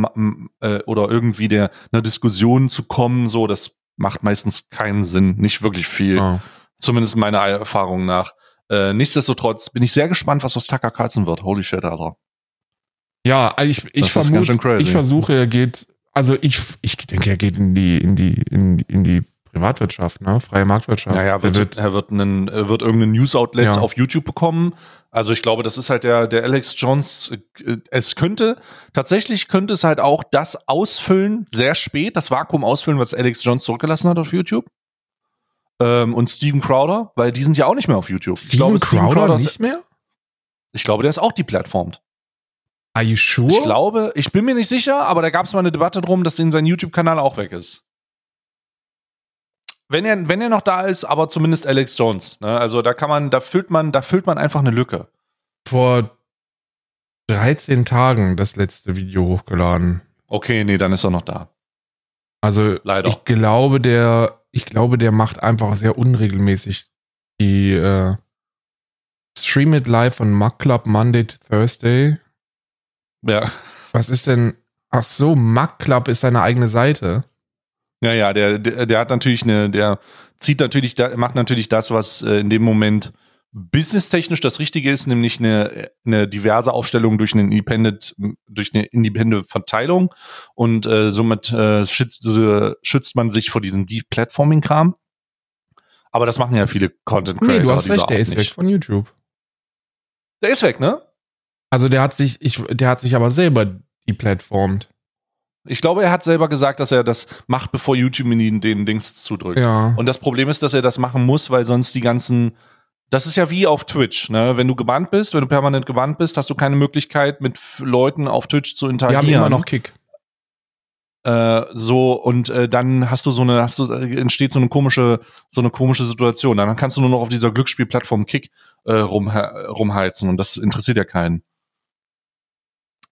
äh, oder irgendwie der einer Diskussion zu kommen, so, das macht meistens keinen Sinn, nicht wirklich viel. Oh. Zumindest meiner Erfahrung nach. Äh, nichtsdestotrotz bin ich sehr gespannt, was aus Tucker Carlson wird. Holy shit, Alter. Ja, also ich, ich vermute, ich versuche, er geht, also ich, ich denke, er geht in die, in die, in, in die Privatwirtschaft, ne? Freie Marktwirtschaft. Naja, wird, er wird, er wird, einen, er wird irgendein News-Outlet ja. auf YouTube bekommen. Also ich glaube, das ist halt der, der Alex Jones. Äh, es könnte, tatsächlich könnte es halt auch das ausfüllen, sehr spät, das Vakuum ausfüllen, was Alex Jones zurückgelassen hat auf YouTube. Ähm, und Steven Crowder, weil die sind ja auch nicht mehr auf YouTube. Steven, glaube, Steven Crowder, Crowder nicht mehr? Ich glaube, der ist auch deplattformt. Are you sure? Ich glaube, ich bin mir nicht sicher, aber da gab es mal eine Debatte drum, dass in sein YouTube-Kanal auch weg ist. Wenn er, wenn er noch da ist, aber zumindest Alex Jones. Ne? Also da kann man, da füllt man, da füllt man einfach eine Lücke. Vor 13 Tagen das letzte Video hochgeladen. Okay, nee, dann ist er noch da. Also Leider. ich glaube, der, ich glaube, der macht einfach sehr unregelmäßig die äh, Stream It Live von Muck Club Monday to Thursday. Ja. Was ist denn? Ach so, Muck Club ist seine eigene Seite. Ja, ja, der, der, der hat natürlich eine, der zieht natürlich, macht natürlich das, was äh, in dem Moment businesstechnisch das Richtige ist, nämlich eine, eine diverse Aufstellung durch eine Independent, durch eine Independent Verteilung und äh, somit äh, schützt, äh, schützt man sich vor diesem Deep Platforming Kram. Aber das machen ja viele Content Creator. Nee, du hast recht, der ist nicht. weg von YouTube. Der ist weg, ne? Also der hat sich, ich, der hat sich aber selber deplatformt. Ich glaube, er hat selber gesagt, dass er das macht, bevor YouTube ihn den Dings zudrückt. Ja. Und das Problem ist, dass er das machen muss, weil sonst die ganzen das ist ja wie auf Twitch, ne? Wenn du gebannt bist, wenn du permanent gebannt bist, hast du keine Möglichkeit, mit Leuten auf Twitch zu interagieren. Wir haben immer noch Kick. Äh, so und äh, dann hast du so eine, hast du äh, entsteht so eine komische, so eine komische Situation. Dann kannst du nur noch auf dieser Glücksspielplattform Kick äh, rum, rumheizen und das interessiert ja keinen.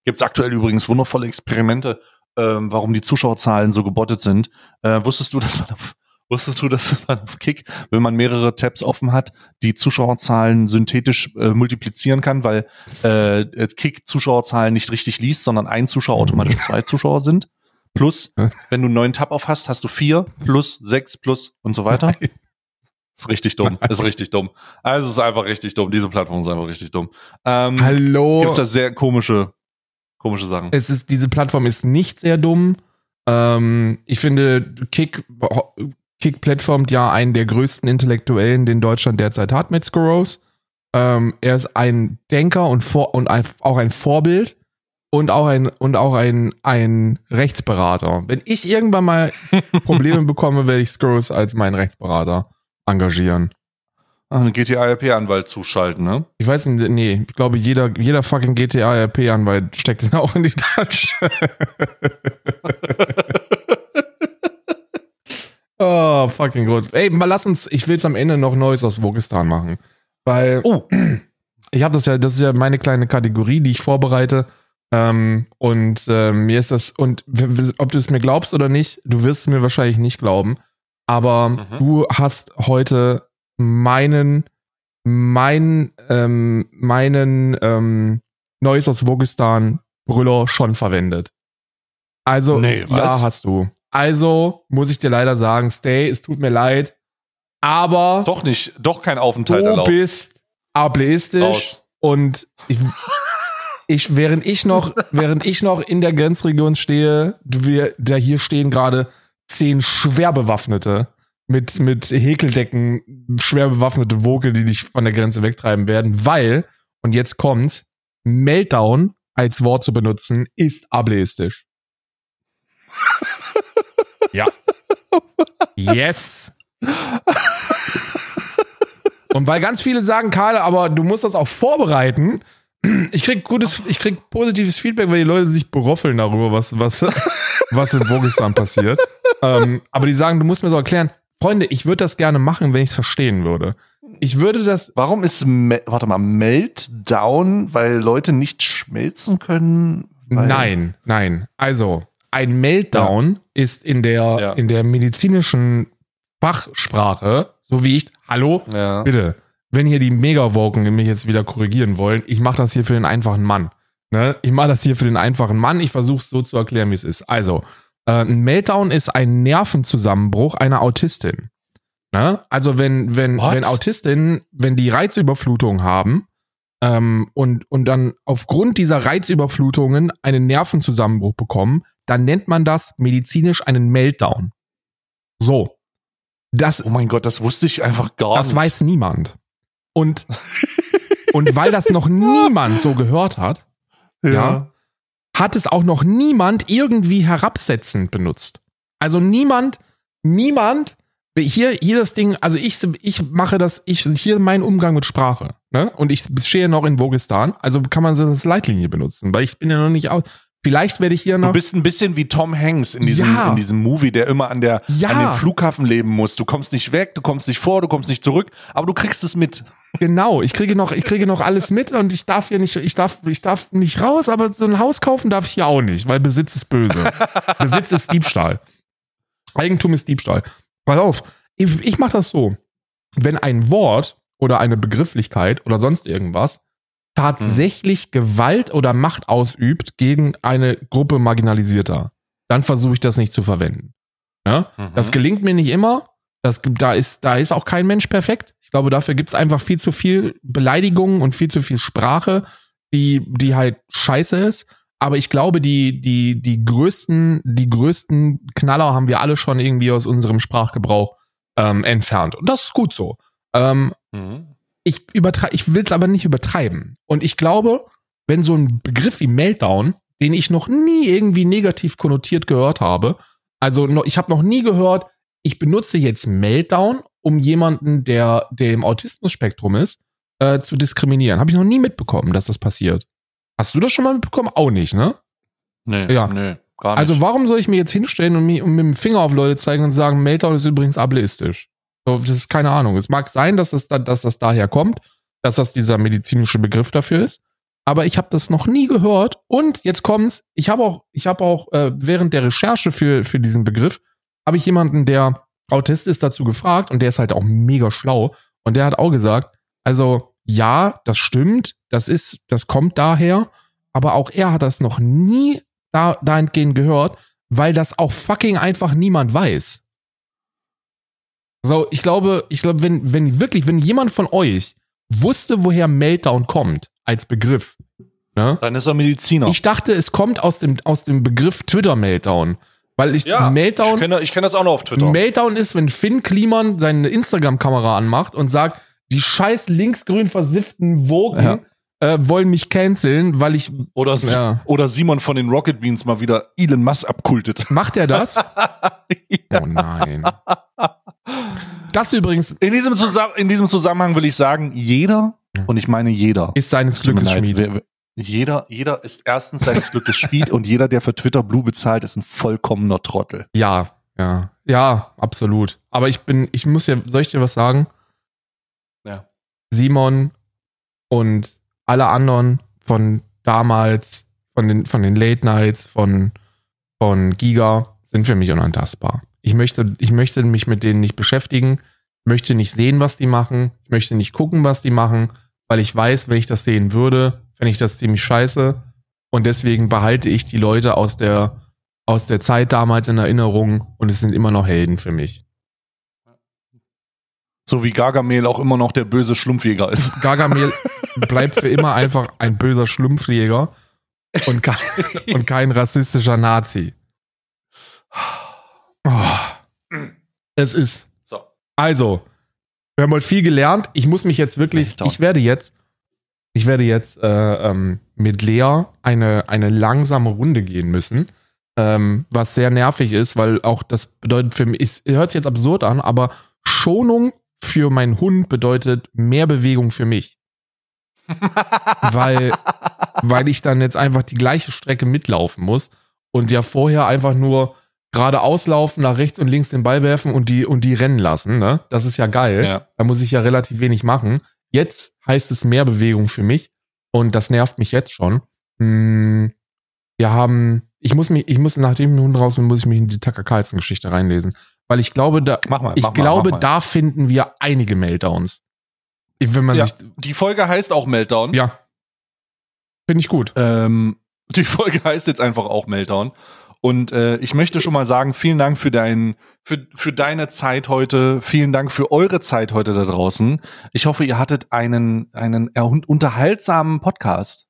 Gibt's aktuell übrigens wundervolle Experimente, ähm, warum die Zuschauerzahlen so gebottet sind. Äh, wusstest du, dass man auf, wusstest du, dass man auf Kick, wenn man mehrere Tabs offen hat, die Zuschauerzahlen synthetisch äh, multiplizieren kann, weil äh, Kick Zuschauerzahlen nicht richtig liest, sondern ein Zuschauer automatisch zwei Zuschauer sind. Plus, wenn du einen neuen Tab auf hast, hast du vier, plus, sechs, plus und so weiter. Nein. Ist richtig dumm. Nein. Ist richtig dumm. Also ist einfach richtig dumm. Diese Plattform ist einfach richtig dumm. Ähm, Hallo. Gibt's da sehr komische komische Sachen. Es ist, diese Plattform ist nicht sehr dumm. Ähm, ich finde, Kick, Kick plattformt ja einen der größten Intellektuellen, den Deutschland derzeit hat mit Skurrose. Ähm, er ist ein Denker und, vor, und ein, auch ein Vorbild und auch ein und auch ein, ein Rechtsberater. Wenn ich irgendwann mal Probleme bekomme, werde ich Skurrose als meinen Rechtsberater engagieren. Einen GTA-RP-Anwalt zuschalten, ne? Ich weiß nicht, nee, ich glaube, jeder, jeder fucking GTA-RP-Anwalt steckt ihn auch in die Tasche. oh, fucking gut. Ey, mal lass uns, ich will es am Ende noch Neues aus Wogistan machen. Weil, oh. ich habe das ja, das ist ja meine kleine Kategorie, die ich vorbereite. Ähm, und äh, mir ist das, und ob du es mir glaubst oder nicht, du wirst es mir wahrscheinlich nicht glauben. Aber mhm. du hast heute meinen, mein, ähm, meinen ähm, Neues aus Wogistan Brüller schon verwendet. Also, nee, ja, hast du. Also muss ich dir leider sagen, Stay, es tut mir leid, aber. Doch nicht, doch kein Aufenthalt du erlaubt. Du bist ableistisch Raus. und ich, ich, während ich noch, während ich noch in der Grenzregion stehe, wir, da hier stehen gerade zehn schwer bewaffnete mit, mit Häkeldecken schwer bewaffnete Woke, die dich von der Grenze wegtreiben werden, weil, und jetzt kommt's, Meltdown als Wort zu benutzen, ist ableistisch. ja. Yes. Und weil ganz viele sagen, Karl, aber du musst das auch vorbereiten. Ich krieg gutes, ich krieg positives Feedback, weil die Leute sich beroffeln darüber, was, was, was in Wogistan passiert. Ähm, aber die sagen, du musst mir so erklären, Freunde, ich würde das gerne machen, wenn ich es verstehen würde. Ich würde das. Warum ist, warte mal, Meltdown, weil Leute nicht schmelzen können? Nein, nein. Also, ein Meltdown ja. ist in der, ja. in der medizinischen Fachsprache, so wie ich, hallo, ja. bitte. wenn hier die Mega-Woken mich jetzt wieder korrigieren wollen, ich mache das hier für den einfachen Mann. Ne? Ich mache das hier für den einfachen Mann. Ich versuche es so zu erklären, wie es ist. Also, ein Meltdown ist ein Nervenzusammenbruch einer Autistin. Ne? Also, wenn, wenn, wenn Autistinnen, wenn die Reizüberflutung haben ähm, und, und dann aufgrund dieser Reizüberflutungen einen Nervenzusammenbruch bekommen, dann nennt man das medizinisch einen Meltdown. So. Das, oh mein Gott, das wusste ich einfach gar das nicht. Das weiß niemand. Und, und weil das noch niemand so gehört hat, ja. ja, hat es auch noch niemand irgendwie herabsetzend benutzt. Also niemand, niemand, hier, hier das Ding, also ich, ich mache das, ich, hier mein Umgang mit Sprache, ne? Und ich stehe noch in Vogistan, also kann man das als Leitlinie benutzen, weil ich bin ja noch nicht aus, Vielleicht werde ich hier noch. Du bist ein bisschen wie Tom Hanks in diesem, ja. in diesem Movie, der immer an, der, ja. an dem Flughafen leben muss. Du kommst nicht weg, du kommst nicht vor, du kommst nicht zurück, aber du kriegst es mit. Genau, ich kriege noch, ich kriege noch alles mit und ich darf hier nicht, ich darf, ich darf nicht raus, aber so ein Haus kaufen darf ich hier auch nicht, weil Besitz ist böse. Besitz ist Diebstahl. Eigentum ist Diebstahl. Pass auf, ich, ich mache das so. Wenn ein Wort oder eine Begrifflichkeit oder sonst irgendwas tatsächlich hm. Gewalt oder Macht ausübt gegen eine Gruppe Marginalisierter, dann versuche ich das nicht zu verwenden. Ja? Mhm. Das gelingt mir nicht immer. Das, da, ist, da ist auch kein Mensch perfekt. Ich glaube, dafür gibt es einfach viel zu viel Beleidigungen und viel zu viel Sprache, die, die halt scheiße ist. Aber ich glaube, die, die, die größten, die größten Knaller haben wir alle schon irgendwie aus unserem Sprachgebrauch ähm, entfernt. Und das ist gut so. Ähm, mhm ich übertreibe, ich will es aber nicht übertreiben. Und ich glaube, wenn so ein Begriff wie Meltdown, den ich noch nie irgendwie negativ konnotiert gehört habe, also noch, ich habe noch nie gehört, ich benutze jetzt Meltdown, um jemanden, der, der im Autismus-Spektrum ist, äh, zu diskriminieren. Habe ich noch nie mitbekommen, dass das passiert. Hast du das schon mal mitbekommen? Auch nicht, ne? Nee, ja. nee, gar nicht. Also warum soll ich mir jetzt hinstellen und, mich, und mit dem Finger auf Leute zeigen und sagen, Meltdown ist übrigens ableistisch? Das ist keine Ahnung. Es mag sein, dass, es da, dass das daher kommt, dass das dieser medizinische Begriff dafür ist. Aber ich habe das noch nie gehört. Und jetzt kommt's. Ich habe auch, ich habe auch äh, während der Recherche für für diesen Begriff habe ich jemanden, der Autist ist, dazu gefragt und der ist halt auch mega schlau und der hat auch gesagt, also ja, das stimmt, das ist, das kommt daher, aber auch er hat das noch nie da dahingehend gehört, weil das auch fucking einfach niemand weiß. So, ich glaube, ich glaube, wenn, wenn wirklich, wenn jemand von euch wusste, woher Meltdown kommt, als Begriff, ne? Dann ist er Mediziner. Ich dachte, es kommt aus dem, aus dem Begriff Twitter-Meltdown. Weil ich, ja, Meltdown. Ich kenne, ich kenne das auch noch auf Twitter. Meltdown ist, wenn Finn Kliman seine Instagram-Kamera anmacht und sagt, die scheiß linksgrün versifften Wogen ja. Äh, wollen mich canceln, weil ich. Oder, ja. oder Simon von den Rocket Beans mal wieder Elon Musk abkultet. Macht er das? ja. Oh nein. Das übrigens. In diesem, in diesem Zusammenhang will ich sagen, jeder, und ich meine jeder, ist seines Glückes Schmied. Jeder, jeder ist erstens seines Glückes Schmied und jeder, der für Twitter Blue bezahlt, ist ein vollkommener Trottel. Ja, ja, ja, absolut. Aber ich bin, ich muss ja, soll ich dir was sagen? Ja. Simon und alle anderen von damals, von den, von den Late Nights, von, von Giga, sind für mich unantastbar. Ich möchte, ich möchte mich mit denen nicht beschäftigen, möchte nicht sehen, was die machen, ich möchte nicht gucken, was die machen, weil ich weiß, wenn ich das sehen würde, fände ich das ziemlich scheiße. Und deswegen behalte ich die Leute aus der, aus der Zeit damals in Erinnerung und es sind immer noch Helden für mich. So wie Gargamel auch immer noch der böse Schlumpfjäger ist. Gargamel bleibt für immer einfach ein böser Schlumpfjäger und kein, und kein rassistischer Nazi. Oh. Es ist. So. Also, wir haben heute viel gelernt. Ich muss mich jetzt wirklich, ich werde jetzt, ich werde jetzt äh, ähm, mit Lea eine, eine langsame Runde gehen müssen. Ähm, was sehr nervig ist, weil auch das bedeutet für mich, es hört sich jetzt absurd an, aber Schonung für meinen Hund bedeutet mehr Bewegung für mich. weil, weil ich dann jetzt einfach die gleiche Strecke mitlaufen muss und ja vorher einfach nur geradeaus laufen, nach rechts und links den Ball werfen und die, und die rennen lassen. Ne? Das ist ja geil. Ja. Da muss ich ja relativ wenig machen. Jetzt heißt es mehr Bewegung für mich und das nervt mich jetzt schon. Hm, wir haben, ich muss mich, ich muss, nachdem ich Hund raus bin, muss ich mich in die Tucker Carlson Geschichte reinlesen. Weil ich glaube, da, mal, ich mach glaube, mal, da finden wir einige Meltdowns. Wenn man Ja, sich, die Folge heißt auch Meltdown. ja. Finde ich gut. Ähm, die Folge heißt jetzt einfach auch Meltdown. Und äh, ich möchte schon mal sagen, vielen Dank für, dein, für, für deine Zeit heute. Vielen Dank für eure Zeit heute da draußen. Ich hoffe, ihr hattet einen, einen unterhaltsamen Podcast.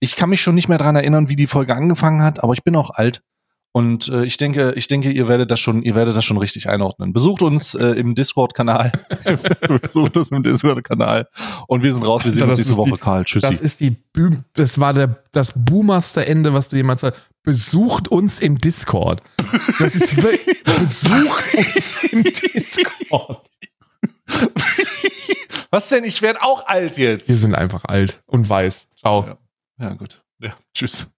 Ich kann mich schon nicht mehr dran erinnern, wie die Folge angefangen hat, aber ich bin auch alt. Und äh, ich denke, ich denke, ihr werdet das schon, ihr werdet das schon richtig einordnen. Besucht uns äh, im Discord-Kanal. Besucht uns im Discord-Kanal. Und wir sind raus. Wir sehen Alter, uns nächste ist die- Woche, Karl. Tschüssi. Das ist die Bü das war der, das boomerste Ende, was du jemals sagst. Besucht uns im Discord. Das ist wirklich, besucht uns im Discord. Was denn? Ich werde auch alt jetzt. Wir sind einfach alt und weiß. Ciao. Ja. Ja, gut. Ja, tschüss.